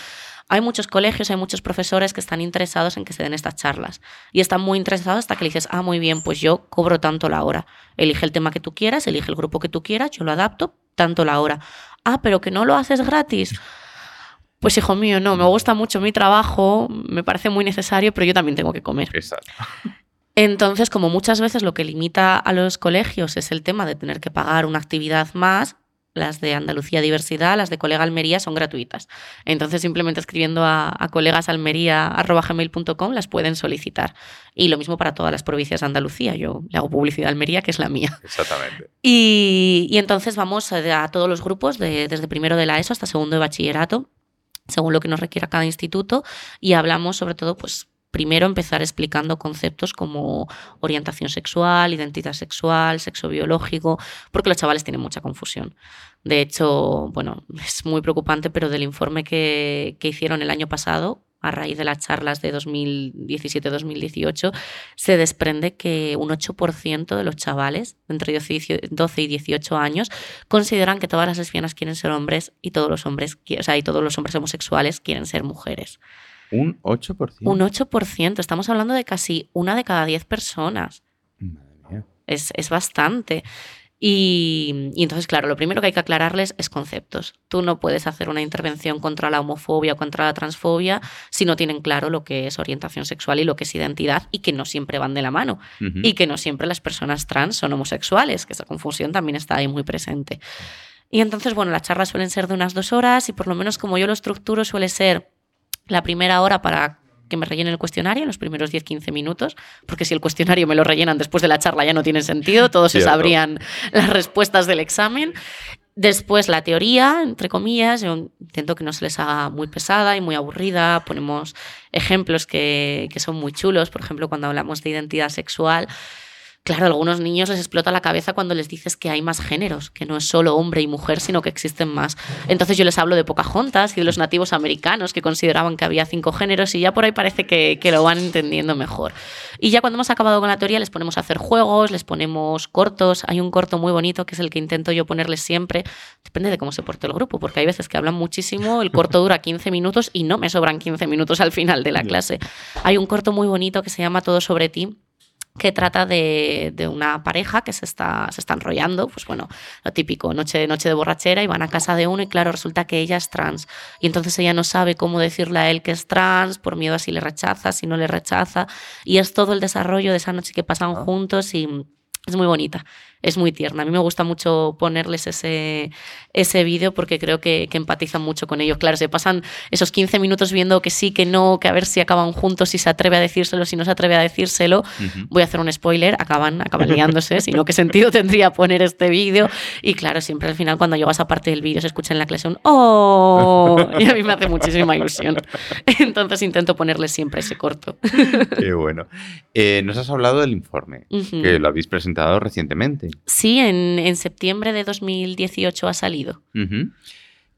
Hay muchos colegios, hay muchos profesores que están interesados en que se den estas charlas. Y están muy interesados hasta que le dices, ah, muy bien, pues yo cobro tanto la hora. Elige el tema que tú quieras, elige el grupo que tú quieras, yo lo adapto, tanto la hora. Ah, pero que no lo haces gratis. Pues hijo mío, no, me gusta mucho mi trabajo, me parece muy necesario, pero yo también tengo que comer. Exacto. Entonces, como muchas veces lo que limita a los colegios es el tema de tener que pagar una actividad más, las de Andalucía Diversidad, las de Colega Almería son gratuitas. Entonces, simplemente escribiendo a, a colegasalmería.gmail.com las pueden solicitar. Y lo mismo para todas las provincias de Andalucía. Yo le hago publicidad a Almería, que es la mía. Exactamente. Y, y entonces vamos a, a todos los grupos, de- desde primero de la ESO hasta segundo de bachillerato, según lo que nos requiera cada instituto, y hablamos sobre todo, pues, primero empezar explicando conceptos como orientación sexual, identidad sexual, sexo biológico, porque los chavales tienen mucha confusión. De hecho, bueno, es muy preocupante, pero del informe que, que hicieron el año pasado, a raíz de las charlas de 2017-2018, se desprende que un 8% de los chavales entre 12 y 18 años consideran que todas las lesbianas quieren ser hombres y todos los hombres, o sea, y todos los hombres homosexuales quieren ser mujeres. Un 8%. Un 8%, estamos hablando de casi una de cada 10 personas. Madre mía. Es, es bastante. Y, y entonces, claro, lo primero que hay que aclararles es conceptos. Tú no puedes hacer una intervención contra la homofobia o contra la transfobia si no tienen claro lo que es orientación sexual y lo que es identidad y que no siempre van de la mano. Y que no siempre las personas trans son homosexuales, que esa confusión también está ahí muy presente. Y entonces, bueno, las charlas suelen ser de unas dos horas y por lo menos como yo lo estructuro suele ser la primera hora para que me rellenen el cuestionario en los primeros 10-15 minutos, porque si el cuestionario me lo rellenan después de la charla ya no tiene sentido, todos se sabrían las respuestas del examen. Después la teoría, entre comillas, yo intento que no se les haga muy pesada y muy aburrida. Ponemos ejemplos que, que son muy chulos, por ejemplo, cuando hablamos de identidad sexual, Claro, a algunos niños les explota la cabeza cuando les dices que hay más géneros, que no es solo hombre y mujer, sino que existen más. Entonces yo les hablo de Pocahontas y de los nativos americanos que consideraban que había cinco géneros y ya por ahí parece que, que, lo van entendiendo mejor. Y ya cuando hemos acabado con la teoría les ponemos a hacer juegos, les ponemos cortos. Hay un corto muy bonito que es el que intento yo ponerles siempre. Depende de cómo se porte el grupo, porque hay veces que hablan muchísimo, el corto dura 15 minutos y no me sobran 15 minutos al final de la clase. Hay un corto muy bonito que se llama Todo sobre ti que trata de, una pareja que se está, se está enrollando, pues bueno, lo típico, noche, noche de borrachera y van a casa de uno y claro, resulta que ella es trans. Y entonces ella no sabe cómo decirle a él que es trans por miedo a si le rechaza, si no le rechaza. Y es todo el desarrollo de esa noche que pasan ah. juntos y es muy bonita es muy tierna. A mí me gusta mucho ponerles ese, ese vídeo porque creo que, que, empatizan mucho con ellos. Claro, se pasan esos 15 minutos viendo que sí, que no, que a ver si acaban juntos, si se atreve a decírselo, si no se atreve a decírselo. Voy a hacer un spoiler, acaban, acaban liándose, si no, ¿qué sentido tendría poner este vídeo? Y claro, siempre al final cuando llegas a parte del vídeo se escucha en la clase un ¡Oh! Y a mí me hace muchísima ilusión. Entonces intento ponerles siempre ese corto. Qué bueno. Eh, nos has hablado del informe, que lo habéis presentado recientemente. Sí, en, septiembre de 2018 ha salido.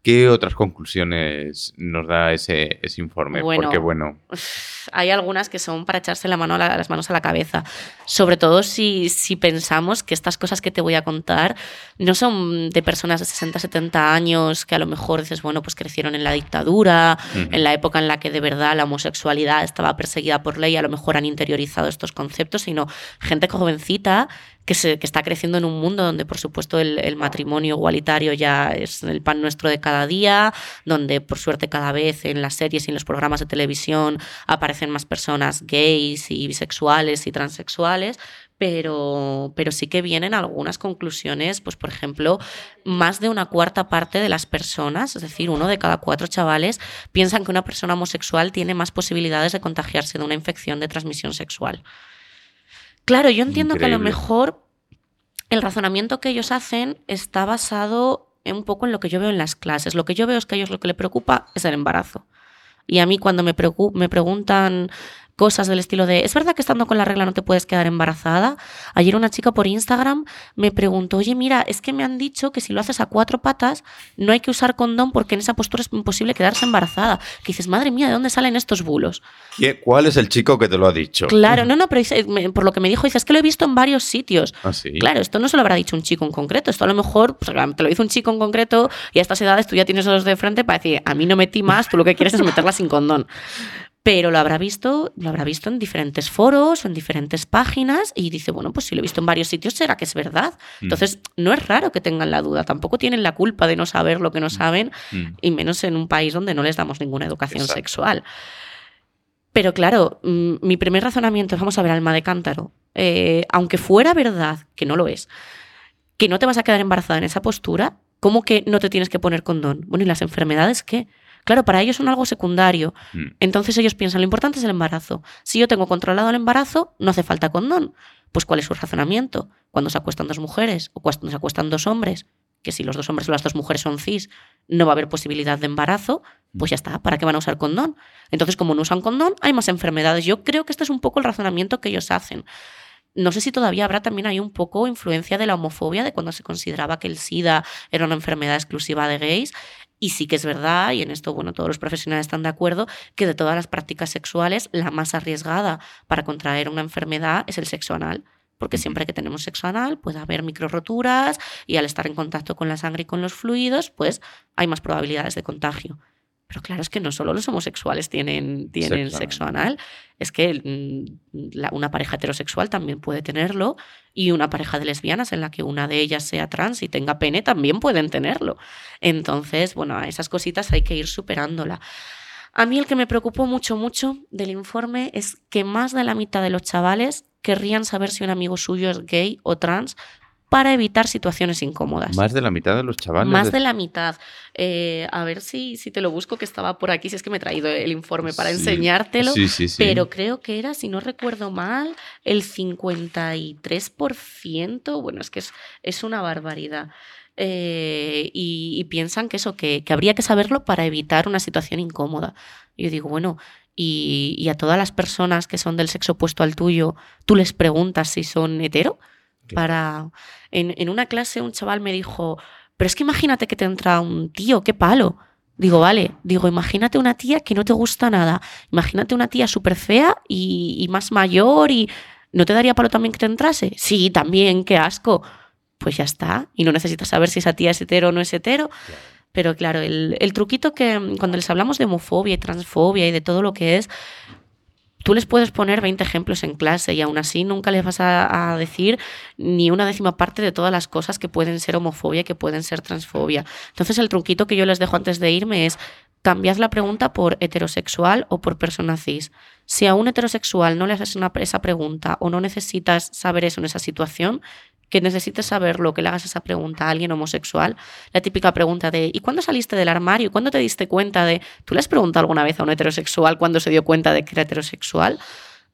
¿Qué otras conclusiones nos da ese, informe? Porque, bueno. Hay algunas que son para echarse la mano las manos a la cabeza. Sobre todo si, si, pensamos que estas cosas que te voy a contar no son de personas de 60, 70 años que a lo mejor dices, bueno, pues crecieron en la dictadura, en la época en la que de verdad la homosexualidad estaba perseguida por ley, a lo mejor han interiorizado estos conceptos, sino gente jovencita que, se, que está creciendo en un mundo donde, por supuesto, el, matrimonio igualitario ya es el pan nuestro de cada día, donde, por suerte, cada vez en las series y en los programas de televisión aparecen más personas gays y bisexuales y transexuales, pero, pero sí que vienen algunas conclusiones, pues por ejemplo, más de una cuarta parte de las personas, es decir, uno de cada cuatro chavales, piensan que una persona homosexual tiene más posibilidades de contagiarse de una infección de transmisión sexual. Claro, yo entiendo que a lo mejor el razonamiento que ellos hacen está basado un poco en lo que yo veo en las clases. Lo que yo veo es que a ellos lo que les preocupa es el embarazo. Y a mí cuando me, me preguntan cosas del estilo de, ¿es verdad que estando con la regla no te puedes quedar embarazada? Ayer una chica por Instagram me preguntó, oye, mira, es que me han dicho que si lo haces a cuatro patas no hay que usar condón porque en esa postura es imposible quedarse embarazada. Que dices, madre mía, ¿de dónde salen estos bulos? ¿Cuál es el chico que te lo ha dicho? Claro, no, no, pero por lo que me dijo, dice, es que lo he visto en varios sitios. ¿Ah, claro, esto no se lo habrá dicho un chico en concreto, esto a lo mejor pues, te lo hizo un chico en concreto y a estas edades tú ya tienes los de frente para decir, a mí no metí más, tú lo que quieres es meterla sin condón pero lo habrá visto, lo habrá visto en diferentes foros, en diferentes páginas y dice, bueno, pues si lo he visto en varios sitios, será que es verdad. Mm. Entonces, no es raro que tengan la duda, tampoco tienen la culpa de no saber lo que no mm. saben mm. y menos en un país donde no les damos ninguna educación sexual. Pero claro, mi primer razonamiento es, vamos a ver, alma de cántaro, eh, aunque fuera verdad, que no lo es, que no te vas a quedar embarazada en esa postura, ¿cómo que no te tienes que poner condón? Bueno, ¿y las enfermedades qué? Claro, para ellos son algo secundario. Mm. Entonces ellos piensan, lo importante es el embarazo. Si yo tengo controlado el embarazo, no hace falta condón. Pues ¿cuál es su razonamiento? Cuando se acuestan dos mujeres o cuando se acuestan dos hombres, que si los dos hombres o las dos mujeres son cis, no va a haber posibilidad de embarazo, pues ya está, ¿para qué van a usar condón? Entonces, como no usan condón, hay más enfermedades. Yo creo que este es un poco el razonamiento que ellos hacen. No sé si todavía habrá también ahí un poco influencia de la homofobia, de cuando se consideraba que el SIDA era una enfermedad exclusiva de gays. Y sí que es verdad, y en esto, bueno, todos los profesionales están de acuerdo, que de todas las prácticas sexuales, la más arriesgada para contraer una enfermedad es el sexo anal. Porque siempre que tenemos sexo anal puede haber microroturas y al estar en contacto con la sangre y con los fluidos, pues hay más probabilidades de contagio. Pero claro, es que no solo los homosexuales tienen, tienen sexo, anal, es que mm, una pareja heterosexual también puede tenerlo y una pareja de lesbianas en la que una de ellas sea trans y tenga pene también pueden tenerlo. Entonces, bueno, a esas cositas hay que ir superándola. A mí el que me preocupó mucho, mucho del informe es que más de la mitad de los chavales querrían saber si un amigo suyo es gay o trans para evitar situaciones incómodas. Más de la mitad de los chavales. Más de la mitad. Eh, a ver si, si te lo busco, que estaba por aquí, si es que me he traído el informe para enseñártelo. Sí, sí, sí. Pero creo que era, si no recuerdo mal, el 53%. Bueno, es que es, es una barbaridad. Eh, y, piensan que eso, que, que habría que saberlo para evitar una situación incómoda. Yo digo, bueno, y, a todas las personas que son del sexo opuesto al tuyo, tú les preguntas si son hetero. Para... En, en una clase un chaval me dijo, pero es que imagínate que te entra un tío, qué palo. Digo, vale, digo, imagínate una tía que no te gusta nada, imagínate una tía súper fea y, más mayor y ¿no te daría palo también que te entrase? Sí, también, qué asco. Pues ya está, y no necesitas saber si esa tía es hetero o no es hetero. Pero claro, el, el truquito que cuando les hablamos de homofobia y transfobia y de todo lo que es, Tú les puedes poner 20 ejemplos en clase y aún así nunca les vas a, decir ni una décima parte de todas las cosas que pueden ser homofobia, que pueden ser transfobia. Entonces el truquito que yo les dejo antes de irme es cambiad la pregunta por heterosexual o por persona cis. Si a un heterosexual no le haces una, esa pregunta o no necesitas saber eso en esa situación, que necesites saberlo, que le hagas esa pregunta a alguien homosexual, la típica pregunta de ¿y cuándo saliste del armario? ¿Cuándo te diste cuenta de... ¿Tú le has preguntado alguna vez a un heterosexual cuándo se dio cuenta de que era heterosexual?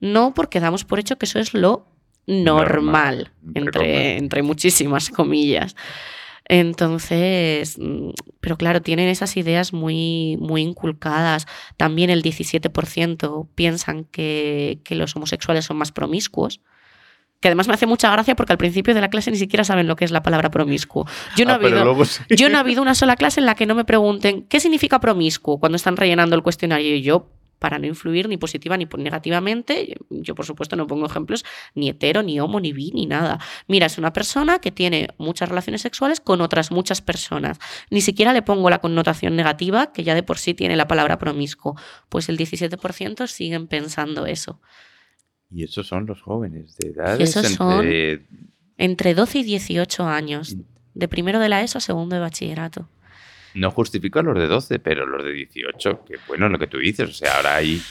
No, porque damos por hecho que eso es lo normal, entre, entre muchísimas comillas. Entonces, pero claro, tienen esas ideas muy, muy inculcadas. También el 17% piensan que, que los homosexuales son más promiscuos que además me hace mucha gracia porque al principio de la clase ni siquiera saben lo que es la palabra promiscuo. Yo no, ah, habido, yo no he habido una sola clase en la que no me pregunten qué significa promiscuo cuando están rellenando el cuestionario y yo para no influir ni positiva ni negativamente. Yo, por supuesto, no pongo ejemplos ni hetero, ni homo, ni bi, ni nada. Mira, es una persona que tiene muchas relaciones sexuales con otras muchas personas. Ni siquiera le pongo la connotación negativa que ya de por sí tiene la palabra promiscuo. Pues el 17% siguen pensando eso. Y esos son los jóvenes de edad. Esos son entre 12 y 18 años, de primero de la ESO a segundo de bachillerato. No justifico los de 12, pero los de 18, que bueno, lo que tú dices, o sea, ahora hay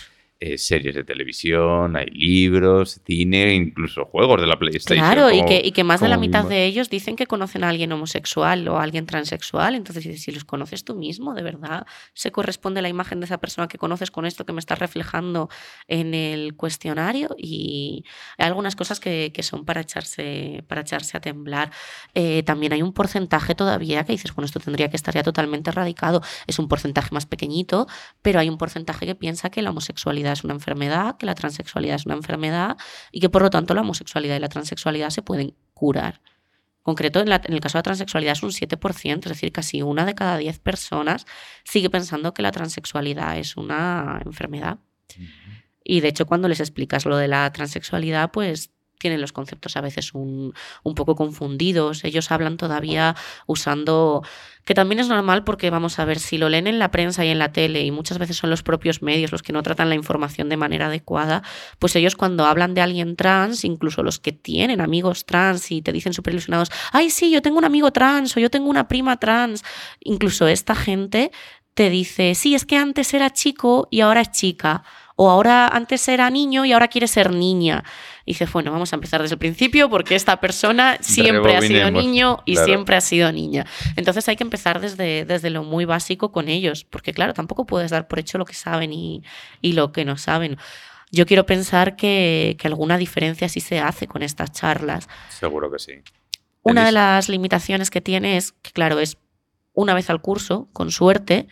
eh, series de televisión, hay libros, cine, incluso juegos de la PlayStation. Claro, y, que, y que más de la mitad de ellos dicen que conocen a alguien homosexual o a alguien transexual. Entonces, si los conoces tú mismo, de verdad, se corresponde la imagen de esa persona que conoces con esto que me estás reflejando en el cuestionario. Y hay algunas cosas que, que son para echarse, para echarse a temblar. Eh, también hay un porcentaje todavía que dices, bueno, esto tendría que estar ya totalmente erradicado. Es un porcentaje más pequeñito, pero hay un porcentaje que piensa que la homosexualidad es una enfermedad, que la transexualidad es una enfermedad y que por lo tanto la homosexualidad y la transexualidad se pueden curar. En concreto, en, el caso de la transexualidad es un 7%, es decir, casi una de cada 10 personas sigue pensando que la transexualidad es una enfermedad. Y de hecho, cuando les explicas lo de la transexualidad, pues tienen los conceptos a veces un, un, poco confundidos. Ellos hablan todavía usando, que también es normal porque vamos a ver, si lo leen en la prensa y en la tele y muchas veces son los propios medios los que no tratan la información de manera adecuada, pues ellos cuando hablan de alguien trans, incluso los que tienen amigos trans y te dicen súper ilusionados, ay sí, yo tengo un amigo trans o yo tengo una prima trans, incluso esta gente te dice, sí, es que antes era chico y ahora es chica o ahora antes era niño y ahora quiere ser niña. Y dices, bueno, vamos a empezar desde el principio porque esta persona siempre ha sido niño y siempre ha sido niña. Entonces hay que empezar desde, desde lo muy básico con ellos, porque claro, tampoco puedes dar por hecho lo que saben y, y lo que no saben. Yo quiero pensar que, que, alguna diferencia sí se hace con estas charlas. Seguro que sí. Una de las limitaciones que tiene es que, claro, es una vez al curso, con suerte,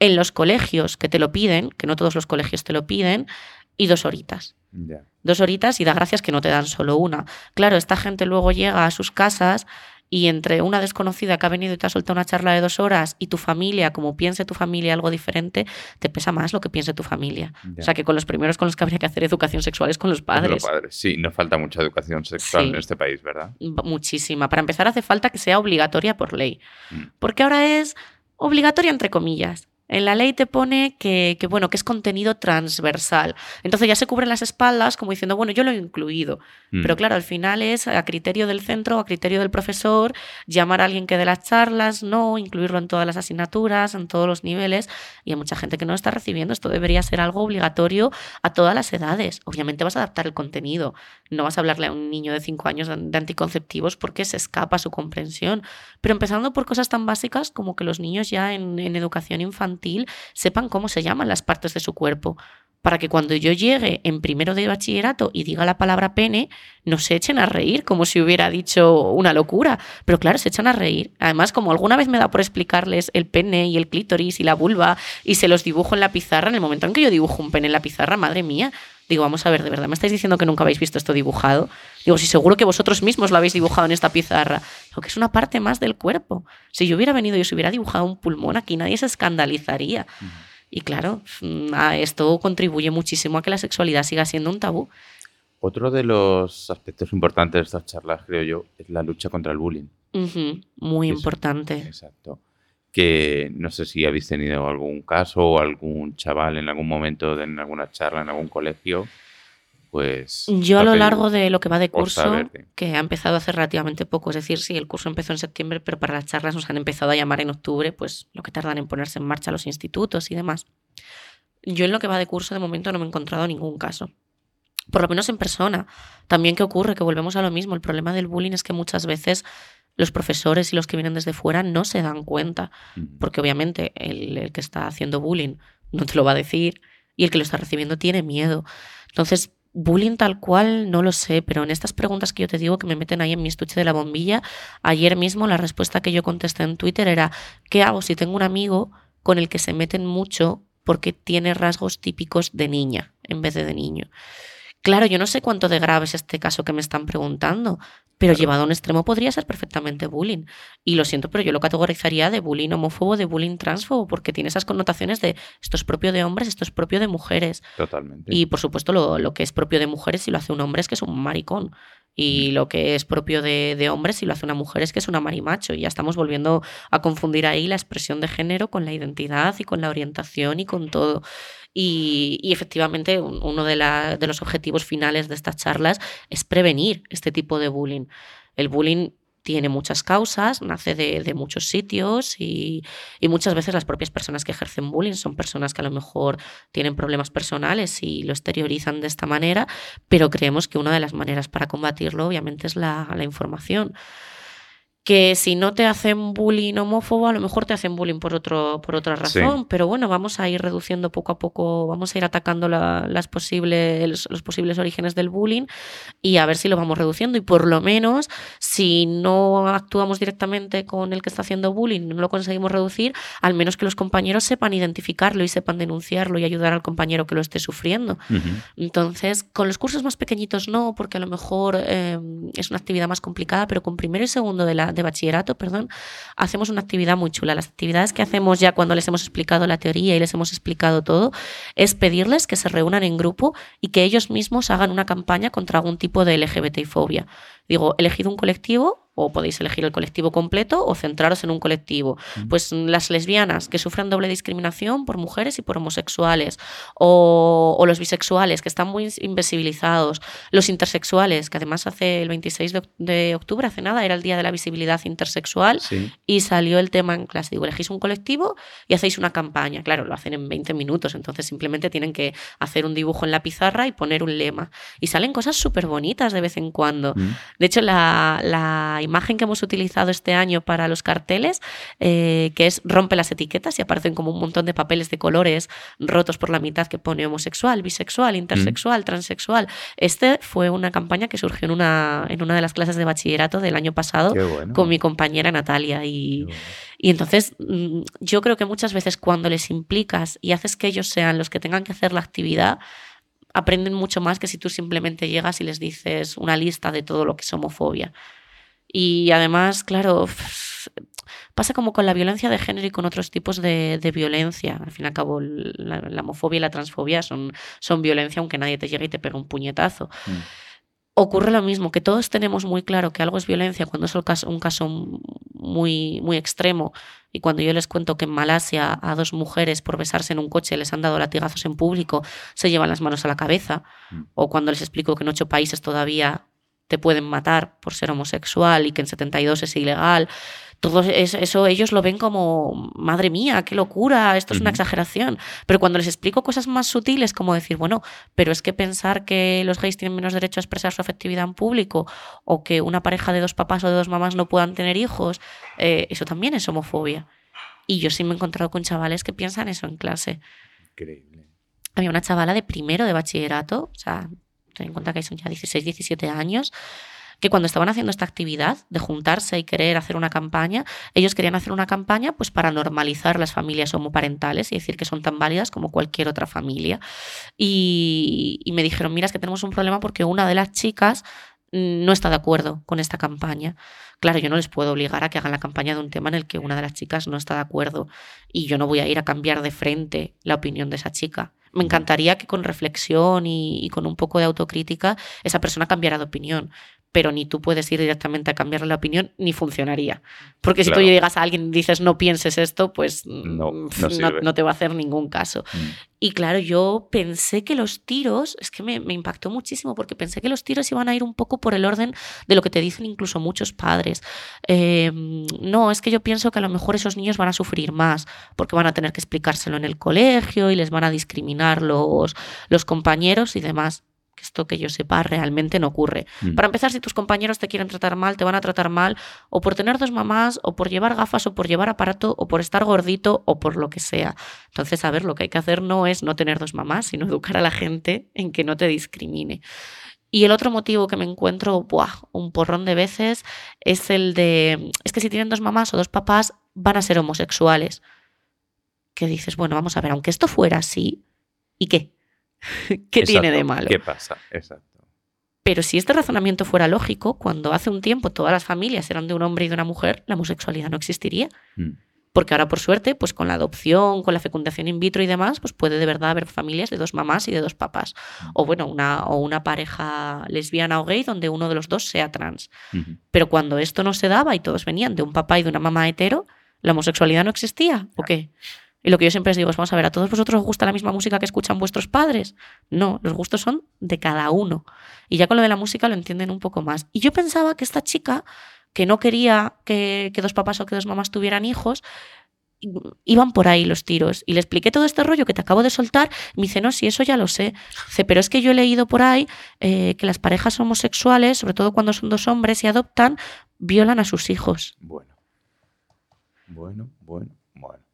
en los colegios que te lo piden, que no todos los colegios te lo piden, y dos horitas. Dos horitas y da gracias que no te dan solo una. Claro, esta gente luego llega a sus casas y entre una desconocida que ha venido y te ha soltado una charla de dos horas y tu familia, como piense tu familia algo diferente, te pesa más lo que piense tu familia. O sea que con los primeros con los que habría que hacer educación sexual es con los padres. Con los padres. Sí, no falta mucha educación sexual en este país, ¿verdad? Muchísima. Para empezar hace falta que sea obligatoria por ley. Mm. Porque ahora es obligatoria entre comillas. En la ley te pone que, bueno, que es contenido transversal. Entonces ya se cubren las espaldas como diciendo, bueno, yo lo he incluido. Mm. Pero claro, al final es a criterio del centro, a criterio del profesor, llamar a alguien que dé las charlas, no, incluirlo en todas las asignaturas, en todos los niveles. Y hay mucha gente que no está recibiendo. Esto debería ser algo obligatorio a todas las edades. Obviamente vas a adaptar el contenido. No vas a hablarle a un niño de 5 años de anticonceptivos porque se escapa su comprensión. Pero empezando por cosas tan básicas como que los niños ya en educación infantil sepan cómo se llaman las partes de su cuerpo para que cuando yo llegue en primero de bachillerato y diga la palabra pene, no se echen a reír como si hubiera dicho una locura. Pero claro, se echan a reír. Además, como alguna vez me da por explicarles el pene y el clítoris y la vulva y se los dibujo en la pizarra, en el momento en que yo dibujo un pene en la pizarra, madre mía, digo, vamos a ver, de verdad, ¿me estáis diciendo que nunca habéis visto esto dibujado? Digo, si seguro que vosotros mismos lo habéis dibujado en esta pizarra. Digo, que es una parte más del cuerpo. Si yo hubiera venido y os hubiera dibujado un pulmón aquí, nadie se escandalizaría. Y claro, mm, esto contribuye muchísimo a que la sexualidad siga siendo un tabú. Otro de los aspectos importantes de estas charlas, creo yo, es la lucha contra el bullying. Muy importante. Exacto. Que no sé si habéis tenido algún caso o algún chaval en algún momento, en alguna charla, en algún colegio, pues... Yo a lo largo de lo que va de curso, que ha empezado hace relativamente poco, es decir, sí, el curso empezó en septiembre, pero para las charlas nos han empezado a llamar en octubre, pues lo que tardan en ponerse en marcha los institutos y demás. Yo en lo que va de curso de momento no me he encontrado ningún caso. Por lo menos en persona. También qué ocurre, que volvemos a lo mismo. El problema del bullying es que muchas veces los profesores y los que vienen desde fuera no se dan cuenta, porque obviamente el, el que está haciendo bullying no te lo va a decir y el que lo está recibiendo tiene miedo. Entonces, Bullying tal cual, no lo sé, pero en estas preguntas que yo te digo que me meten ahí en mi estuche de la bombilla, ayer mismo la respuesta que yo contesté en Twitter era, ¿qué hago si tengo un amigo con el que se meten mucho porque tiene rasgos típicos de niña en vez de de niño? Claro, yo no sé cuánto de grave es este caso que me están preguntando, pero llevado a un extremo podría ser perfectamente bullying. Y lo siento, pero yo lo categorizaría de bullying homófobo, de bullying transfobo, porque tiene esas connotaciones de esto es propio de hombres, esto es propio de mujeres. Totalmente. Y por supuesto, lo, lo que es propio de mujeres, si lo hace un hombre, es que es un maricón. Y lo que es propio de, de, hombres, si lo hace una mujer, es que es una marimacho. Y ya estamos volviendo a confundir ahí la expresión de género con la identidad y con la orientación y con todo. Y, efectivamente uno de, los objetivos finales de estas charlas es prevenir este tipo de bullying. El bullying tiene muchas causas, nace de, muchos sitios y, muchas veces las propias personas que ejercen bullying son personas que a lo mejor tienen problemas personales y lo exteriorizan de esta manera, pero creemos que una de las maneras para combatirlo obviamente es la información que si no te hacen bullying homófobo, a lo mejor te hacen bullying por, otro, por otra razón, pero bueno, vamos a ir reduciendo poco a poco, vamos a ir atacando las posibles, los posibles orígenes del bullying y a ver si lo vamos reduciendo. Y por lo menos si no actuamos directamente con el que está haciendo bullying, no lo conseguimos reducir, al menos que los compañeros sepan identificarlo y sepan denunciarlo y ayudar al compañero que lo esté sufriendo. Entonces, con los cursos más pequeñitos no, porque a lo mejor eh, es una actividad más complicada, pero con primero y segundo de la de bachillerato, perdón, hacemos una actividad muy chula. Las actividades que hacemos ya cuando les hemos explicado la teoría y les hemos explicado todo, es pedirles que se reúnan en grupo y que ellos mismos hagan una campaña contra algún tipo de LGBTI fobia. Digo, elegid un colectivo o podéis elegir el colectivo completo o centraros en un colectivo. Pues las lesbianas que sufren doble discriminación por mujeres y por homosexuales, o, los bisexuales que están muy invisibilizados, los intersexuales, que además hace el 26 de, octubre, hace nada, era el Día de la Visibilidad Intersexual, y salió el tema en clase. Digo, elegís un colectivo y hacéis una campaña. Claro, lo hacen en 20 minutos, entonces simplemente tienen que hacer un dibujo en la pizarra y poner un lema. Y salen cosas súper bonitas de vez en cuando. De hecho, la, la imagen que hemos utilizado este año para los carteles, eh, que es rompe las etiquetas y aparecen como un montón de papeles de colores rotos por la mitad que pone homosexual, bisexual, intersexual, transexual. Este fue una campaña que surgió en una, en una de las clases de bachillerato del año pasado con mi compañera Natalia. Y, y entonces mm, yo creo que muchas veces cuando les implicas y haces que ellos sean los que tengan que hacer la actividad, aprenden mucho más que si tú simplemente llegas y les dices una lista de todo lo que es homofobia. Y además, claro, pasa como con la violencia de género y con otros tipos de, violencia. Al fin y al cabo, la, homofobia y la transfobia son, son violencia aunque nadie te llegue y te pegue un puñetazo. Mm. Ocurre lo mismo, que todos tenemos muy claro que algo es violencia cuando es un caso muy, muy extremo. Y cuando yo les cuento que en Malasia a dos mujeres por besarse en un coche les han dado latigazos en público, se llevan las manos a la cabeza. Mm. O cuando les explico que en ocho países todavía te pueden matar por ser homosexual y que en 72 es ilegal. Todo eso ellos lo ven como, madre mía, qué locura, esto es una exageración. Pero cuando les explico cosas más sutiles, como decir, bueno, pero es que pensar que los gays tienen menos derecho a expresar su afectividad en público o que una pareja de dos papás o de dos mamás no puedan tener hijos, eh, eso también es homofobia. Y yo sí me he encontrado con chavales que piensan eso en clase. Increíble. Había una chavala de primero de bachillerato, o sea, ten en cuenta que son ya 16, 17 años, que cuando estaban haciendo esta actividad de juntarse y querer hacer una campaña, ellos querían hacer una campaña pues para normalizar las familias homoparentales y decir que son tan válidas como cualquier otra familia. Y, y me dijeron, mira, es que tenemos un problema porque una de las chicas no está de acuerdo con esta campaña. Claro, yo no les puedo obligar a que hagan la campaña de un tema en el que una de las chicas no está de acuerdo y yo no voy a ir a cambiar de frente la opinión de esa chica. Me encantaría que con reflexión y, y con un poco de autocrítica esa persona cambiara de opinión, pero ni tú puedes ir directamente a cambiarle la opinión, ni funcionaría. Porque si Claro. tú llegas a alguien y dices no pienses esto, pues No, mm, no te va a hacer ningún caso. Mm. Y claro, yo pensé que los tiros, es que me, me impactó muchísimo, porque pensé que los tiros iban a ir un poco por el orden de lo que te dicen incluso muchos padres. Eh, no, es que yo pienso que a lo mejor esos niños van a sufrir más, porque van a tener que explicárselo en el colegio y les van a discriminar los, los compañeros y demás. Que esto que yo sepa realmente no ocurre. Mm. Para empezar, si tus compañeros te quieren tratar mal, te van a tratar mal o por tener dos mamás, o por llevar gafas, o por llevar aparato, o por estar gordito, o por lo que sea. Entonces, a ver, lo que hay que hacer no es no tener dos mamás, sino educar a la gente en que no te discrimine. Y el otro motivo que me encuentro buah, un porrón de veces es el de, es que si tienen dos mamás o dos papás, van a ser homosexuales. Que dices, bueno, vamos a ver, aunque esto fuera así, ¿y qué? ¿Qué tiene de malo? ¿Qué pasa? Exacto. Pero si este razonamiento fuera lógico, cuando hace un tiempo todas las familias eran de un hombre y de una mujer, la homosexualidad no existiría. Mm. Porque ahora, por suerte, pues con la adopción, con la fecundación in vitro y demás, pues puede de verdad haber familias de dos mamás y de dos papás. O bueno, una, o una pareja lesbiana o gay donde uno de los dos sea trans. Pero cuando esto no se daba y todos venían de un papá y de una mamá hetero, ¿la homosexualidad no existía? ¿O qué? Y lo que yo siempre les digo es, vamos a ver, ¿a todos vosotros os gusta la misma música que escuchan vuestros padres? No, los gustos son de cada uno. Y ya con lo de la música lo entienden un poco más. Y yo pensaba que esta chica, que no quería que, que dos papás o que dos mamás tuvieran hijos, iban por ahí los tiros. Y le expliqué todo este rollo que te acabo de soltar. Me dice, no, sí, eso ya lo sé. Dice, pero es que yo he leído por ahí eh, que las parejas homosexuales, sobre todo cuando son dos hombres y adoptan, violan a sus hijos. Bueno. Bueno, bueno, bueno.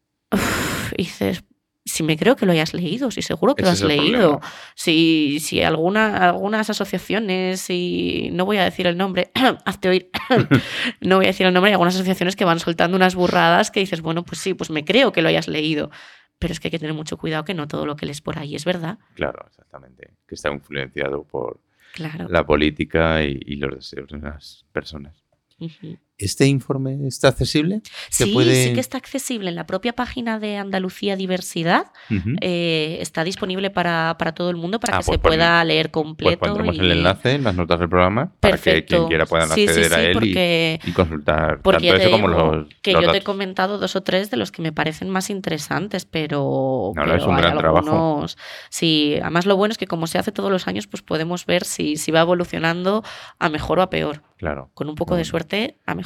Y dices, si me creo que lo hayas leído, si seguro que Ese lo has leído. Si, si alguna, algunas asociaciones, y no voy a decir el nombre, hazte oír, no voy a decir el nombre, hay algunas asociaciones que van soltando unas burradas que dices, bueno, pues sí, pues me creo que lo hayas leído. Pero es que hay que tener mucho cuidado que no todo lo que lees por ahí es verdad. Claro, exactamente. Que está influenciado por Claro. la política y, y los deseos de las personas. Ujú. ¿Este informe está accesible? ¿Se Sí, puede- sí que está accesible en la propia página de Andalucía Diversidad. Ujú. eh, está disponible para, para todo el mundo para Ah, que pues se pueda leer Pues completo. pondremos el y- enlace en las notas del programa para que Perfecto. quien quiera puedan Sí, sí, acceder a sí, él y- porque, y, consultar porque tanto eso como los, que los yo te he datos. comentado dos o tres de los que me parecen más interesantes, pero, No, pero es un gran trabajo. algunos- Sí, además lo bueno es que como se hace todos los años, pues podemos ver si, si va evolucionando a mejor o a peor. Claro. Con un poco de Bueno. suerte, a mejor.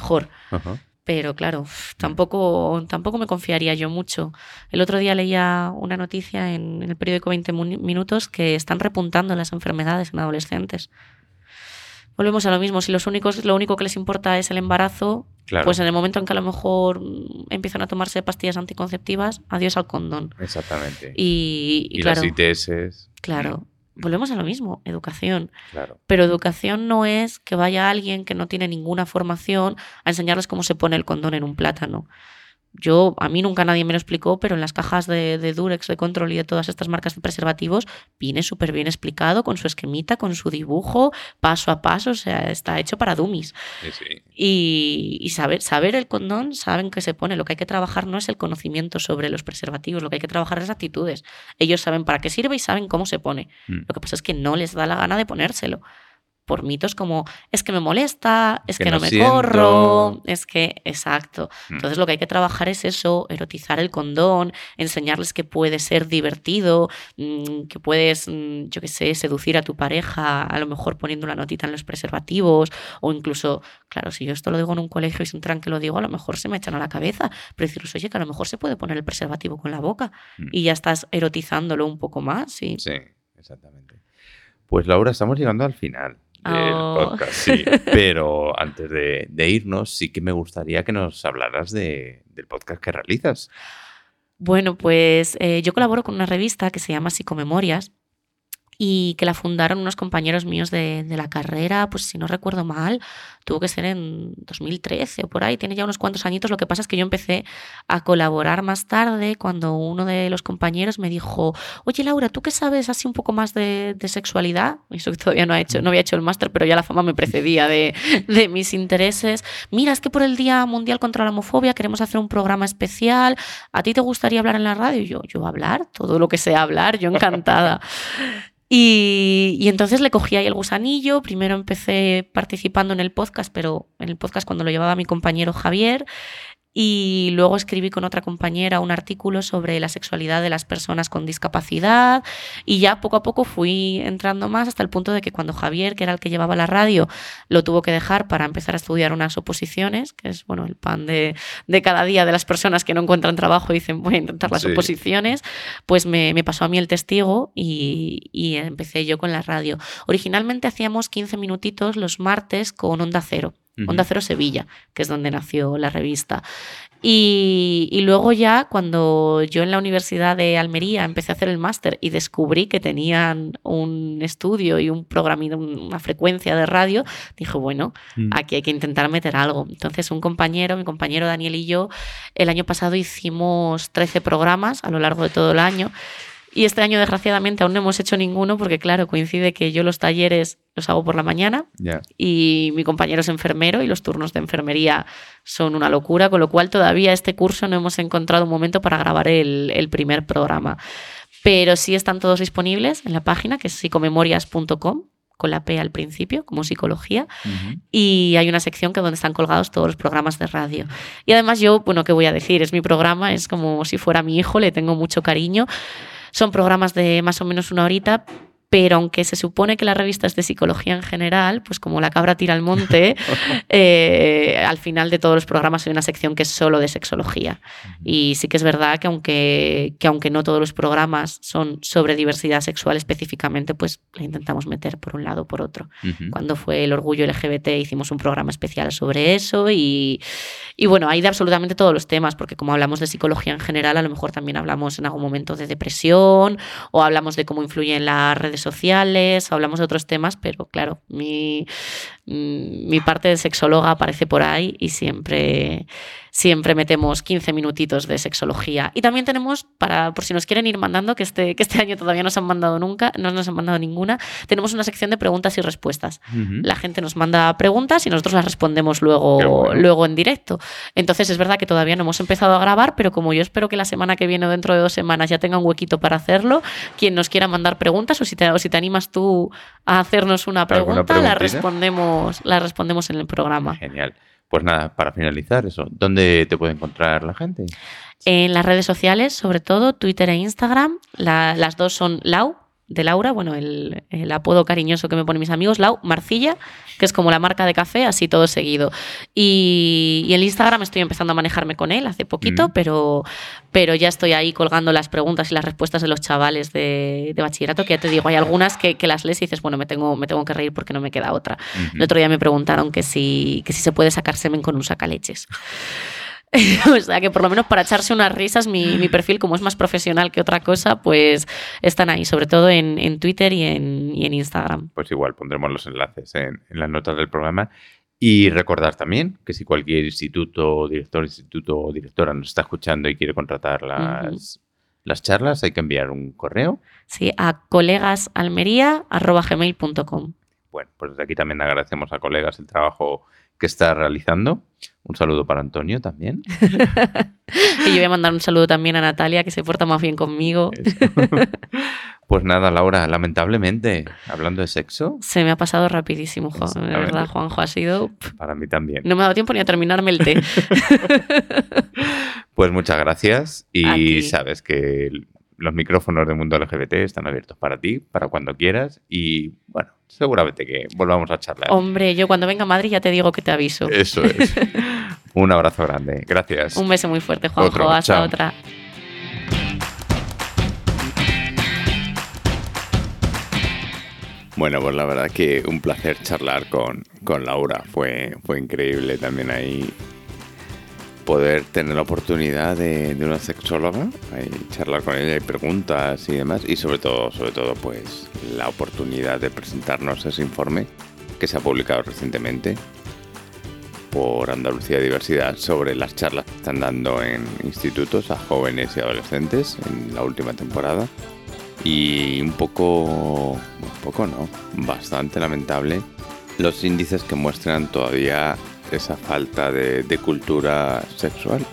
Ajá. Pero claro, uf, tampoco, tampoco me confiaría yo mucho. El otro día leía una noticia en el periódico 20 Muni- Minutos que están repuntando las enfermedades en adolescentes. Volvemos a lo mismo, si los únicos, lo único que les importa es el embarazo, Claro. pues en el momento en que a lo mejor mm, empiezan a tomarse pastillas anticonceptivas, adiós al condón. Exactamente. Y, y Y claro, las ITS. claro, volvemos a lo mismo, educación. Claro. Pero educación no es que vaya alguien que no tiene ninguna formación a enseñarles cómo se pone el condón en un plátano. Yo, a mí nunca nadie me lo explicó, pero en las cajas de, de Durex, de Control y de todas estas marcas de preservativos viene súper bien explicado, con su esquemita, con su dibujo, paso a paso, o sea, está hecho para dummies. Sí, sí. Y, y saber, saber el condón, saben que se pone. Lo que hay que trabajar no es el conocimiento sobre los preservativos, lo que hay que trabajar es actitudes. Ellos saben para qué sirve y saben cómo se pone. Mm. Lo que pasa es que no les da la gana de ponérselo. Por mitos como es que me molesta, es Que que, no, me siento. corro, es que, exacto. Mm. Entonces lo que hay que trabajar es eso, erotizar el condón, enseñarles que puede ser divertido, mm, que puedes, mm, yo qué sé, seducir a tu pareja, a lo mejor poniendo una notita en los preservativos, o incluso, claro, si yo esto lo digo en un colegio y se enteran que lo digo, a lo mejor se me echan a la cabeza, pero decirles, oye, que a lo mejor se puede poner el preservativo con la boca Mm. y ya estás erotizándolo un poco más. Y... Sí, exactamente. Pues Laura, estamos llegando al final del Oh. podcast, sí. Pero antes de, de irnos, sí que me gustaría que nos hablaras de, de del podcast que realizas. Bueno, pues eh, yo colaboro con una revista que se llama Psicomemorias y que la fundaron unos compañeros míos de, de, la carrera, pues si no recuerdo mal, tuvo que ser en 2013 o por ahí, tiene ya unos cuantos añitos. Lo que pasa es que yo empecé a colaborar más tarde cuando uno de los compañeros me dijo, oye Laura, ¿tú qué sabes así un poco más de, de sexualidad? Eso todavía no, ha hecho, no había hecho el máster, pero ya la fama me precedía de, de mis intereses. Mira, es que por el Día Mundial contra la Homofobia queremos hacer un programa especial. ¿A ti te gustaría hablar en la radio? Y yo, yo hablar, todo lo que sea hablar, yo encantada. Y, y, entonces le cogí ahí el gusanillo. Primero empecé participando en el podcast, pero en el podcast cuando lo llevaba mi compañero Javier. Y luego escribí con otra compañera un artículo sobre la sexualidad de las personas con discapacidad y ya poco a poco fui entrando más hasta el punto de que cuando Javier, que era el que llevaba la radio, lo tuvo que dejar para empezar a estudiar unas oposiciones, que es bueno el pan de, de cada día de las personas que no encuentran trabajo y dicen voy a intentar las sí. oposiciones, pues me, me, pasó a mí el testigo y, y empecé yo con la radio. Originalmente hacíamos 15 minutitos los martes con Onda Cero. Onda Cero Sevilla, que es donde nació la revista. Y, y, luego ya cuando yo en la Universidad de Almería empecé a hacer el máster y descubrí que tenían un estudio y un programa, una frecuencia de radio, dije, bueno, mm. aquí hay que intentar meter algo. Entonces un compañero, mi compañero Daniel y yo, el año pasado hicimos 13 programas a lo largo de todo el año. Y este año, desgraciadamente, aún no hemos hecho ninguno porque, claro, coincide que yo los talleres los hago por la mañana yeah. y mi compañero es enfermero y los turnos de enfermería son una locura, con lo cual todavía este curso no hemos encontrado un momento para grabar el, el primer programa. Pero sí están todos disponibles en la página que es psicomemorias.com con la P al principio, como psicología, uh -huh. y hay una sección que donde están colgados todos los programas de radio. Y además yo, bueno, ¿qué voy a decir? Es mi programa, es como si fuera mi hijo, le tengo mucho cariño. Son programas de más o menos una horita, pero aunque se supone que la revista es de psicología en general, pues como la cabra tira al monte, eh, al final de todos los programas hay una sección que es solo de sexología. Y sí que es verdad que aunque, que aunque no todos los programas son sobre diversidad sexual específicamente, pues le intentamos meter por un lado o por otro. Uh -huh. Cuando fue el orgullo LGBT hicimos un programa especial sobre eso y, y bueno, hay de absolutamente todos los temas, porque como hablamos de psicología en general, a lo mejor también hablamos en algún momento de depresión o hablamos de cómo influyen las redes sociales, hablamos de otros temas, pero claro, mi, mi parte de sexóloga aparece por ahí y siempre, siempre metemos 15 minutitos de sexología. Y también tenemos, para, por si nos quieren ir mandando, que este, que este año todavía no nos han mandado nunca, no nos han mandado ninguna, tenemos una sección de preguntas y respuestas. Uh -huh. La gente nos manda preguntas y nosotros las respondemos luego, bueno. luego en directo. Entonces es verdad que todavía no hemos empezado a grabar, pero como yo espero que la semana que viene o dentro de dos semanas ya tenga un huequito para hacerlo, quien nos quiera mandar preguntas o si te, o si te animas tú a hacernos una pregunta, la respondemos, la respondemos en el programa. Genial. Pues nada, para finalizar eso, ¿dónde te puede encontrar la gente? En las redes sociales, sobre todo Twitter e Instagram. La, las dos son Lau, de Laura, bueno, el, el, apodo cariñoso que me ponen mis amigos, Lau Marcilla, que es como la marca de café, así todo seguido. Y, y el Instagram estoy empezando a manejarme con él hace poquito, mm. pero, pero ya estoy ahí colgando las preguntas y las respuestas de los chavales de, de bachillerato, que ya te digo, hay algunas que, que, las lees y dices, bueno, me tengo, me tengo que reír porque no me queda otra. -huh. El otro día me preguntaron que si, que si se puede sacar semen con un sacaleches. o sea que por lo menos para echarse unas risas, mi, mi, perfil, como es más profesional que otra cosa, pues están ahí, sobre todo en, en Twitter y en, y en, Instagram. Pues igual pondremos los enlaces en, en, las notas del programa. Y recordar también que si cualquier instituto, director, instituto o directora nos está escuchando y quiere contratar las, uh -huh. las charlas, hay que enviar un correo. Sí, a colegasalmería.gmail.com. Bueno, pues desde aquí también agradecemos a colegas el trabajo que está realizando. Un saludo para Antonio también. y yo voy a mandar un saludo también a Natalia, que se porta más bien conmigo. pues nada, Laura, lamentablemente, hablando de sexo. Se me ha pasado rapidísimo, Juan. De verdad, Juanjo, ha sido. Para mí también. No me ha dado tiempo ni a terminarme el té. pues muchas gracias. Y sabes que los micrófonos de Mundo LGBT están abiertos para ti, para cuando quieras. Y bueno, seguramente que volvamos a charlar. Hombre, yo cuando venga a Madrid ya te digo que te aviso. Eso es. Un abrazo grande. Gracias. Un beso muy fuerte, Juanjo. Otro. Hasta Chao. otra. Bueno, pues la verdad que un placer charlar con, con Laura. Fue, fue increíble también ahí poder tener la oportunidad de, de una sexóloga, y charlar con ella y preguntas y demás, y sobre todo, sobre todo, pues la oportunidad de presentarnos ese informe que se ha publicado recientemente por Andalucía Diversidad sobre las charlas que están dando en institutos a jóvenes y adolescentes en la última temporada. Y un poco, un poco no, bastante lamentable los índices que muestran todavía esa falta de, de cultura sexual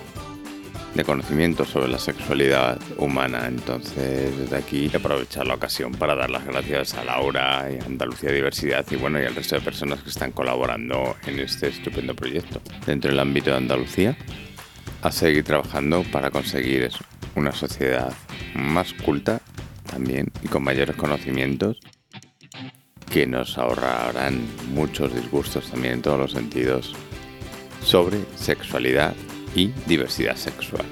de conocimiento sobre la sexualidad humana. Entonces, desde aquí aprovechar la ocasión para dar las gracias a Laura y a Andalucía Diversidad y bueno, y al resto de personas que están colaborando en este estupendo proyecto. Dentro del ámbito de Andalucía, a seguir trabajando para conseguir eso, una sociedad más culta también y con mayores conocimientos que nos ahorrarán muchos disgustos también en todos los sentidos sobre sexualidad y diversidad sexual.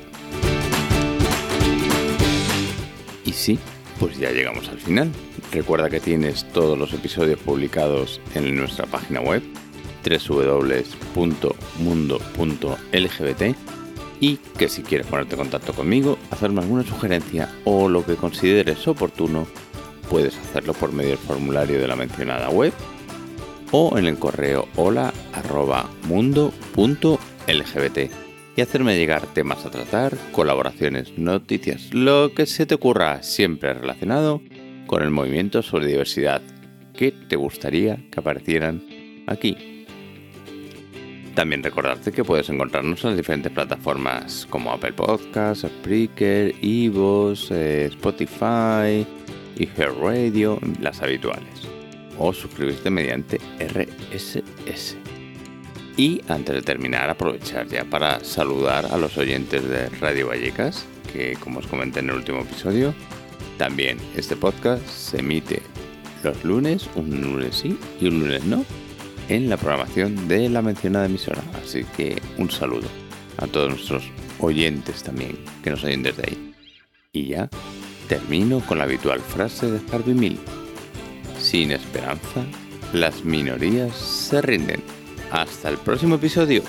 Y sí, pues ya llegamos al final. Recuerda que tienes todos los episodios publicados en nuestra página web www.mundo.lgbt y que si quieres ponerte en contacto conmigo, hacerme alguna sugerencia o lo que consideres oportuno, puedes hacerlo por medio del formulario de la mencionada web o en el correo hola arroba mundo.lgbt y hacerme llegar temas a tratar, colaboraciones, noticias, lo que se te ocurra siempre relacionado con el movimiento sobre diversidad que te gustaría que aparecieran aquí. También recordarte que puedes encontrarnos en las diferentes plataformas como Apple Podcasts, Spreaker, Evox, eh, Spotify y Hair Radio, las habituales. O suscribirte mediante RSS. Y antes de terminar, aprovechar ya para saludar a los oyentes de Radio Vallecas, que como os comenté en el último episodio, también este podcast se emite los lunes, un lunes sí y un lunes no, en la programación de la mencionada emisora. Así que un saludo a todos nuestros oyentes también, que nos oyen desde ahí. Y ya termino con la habitual frase de Harvey. Sin esperanza, las minorías se rinden. Hasta el próximo episodio.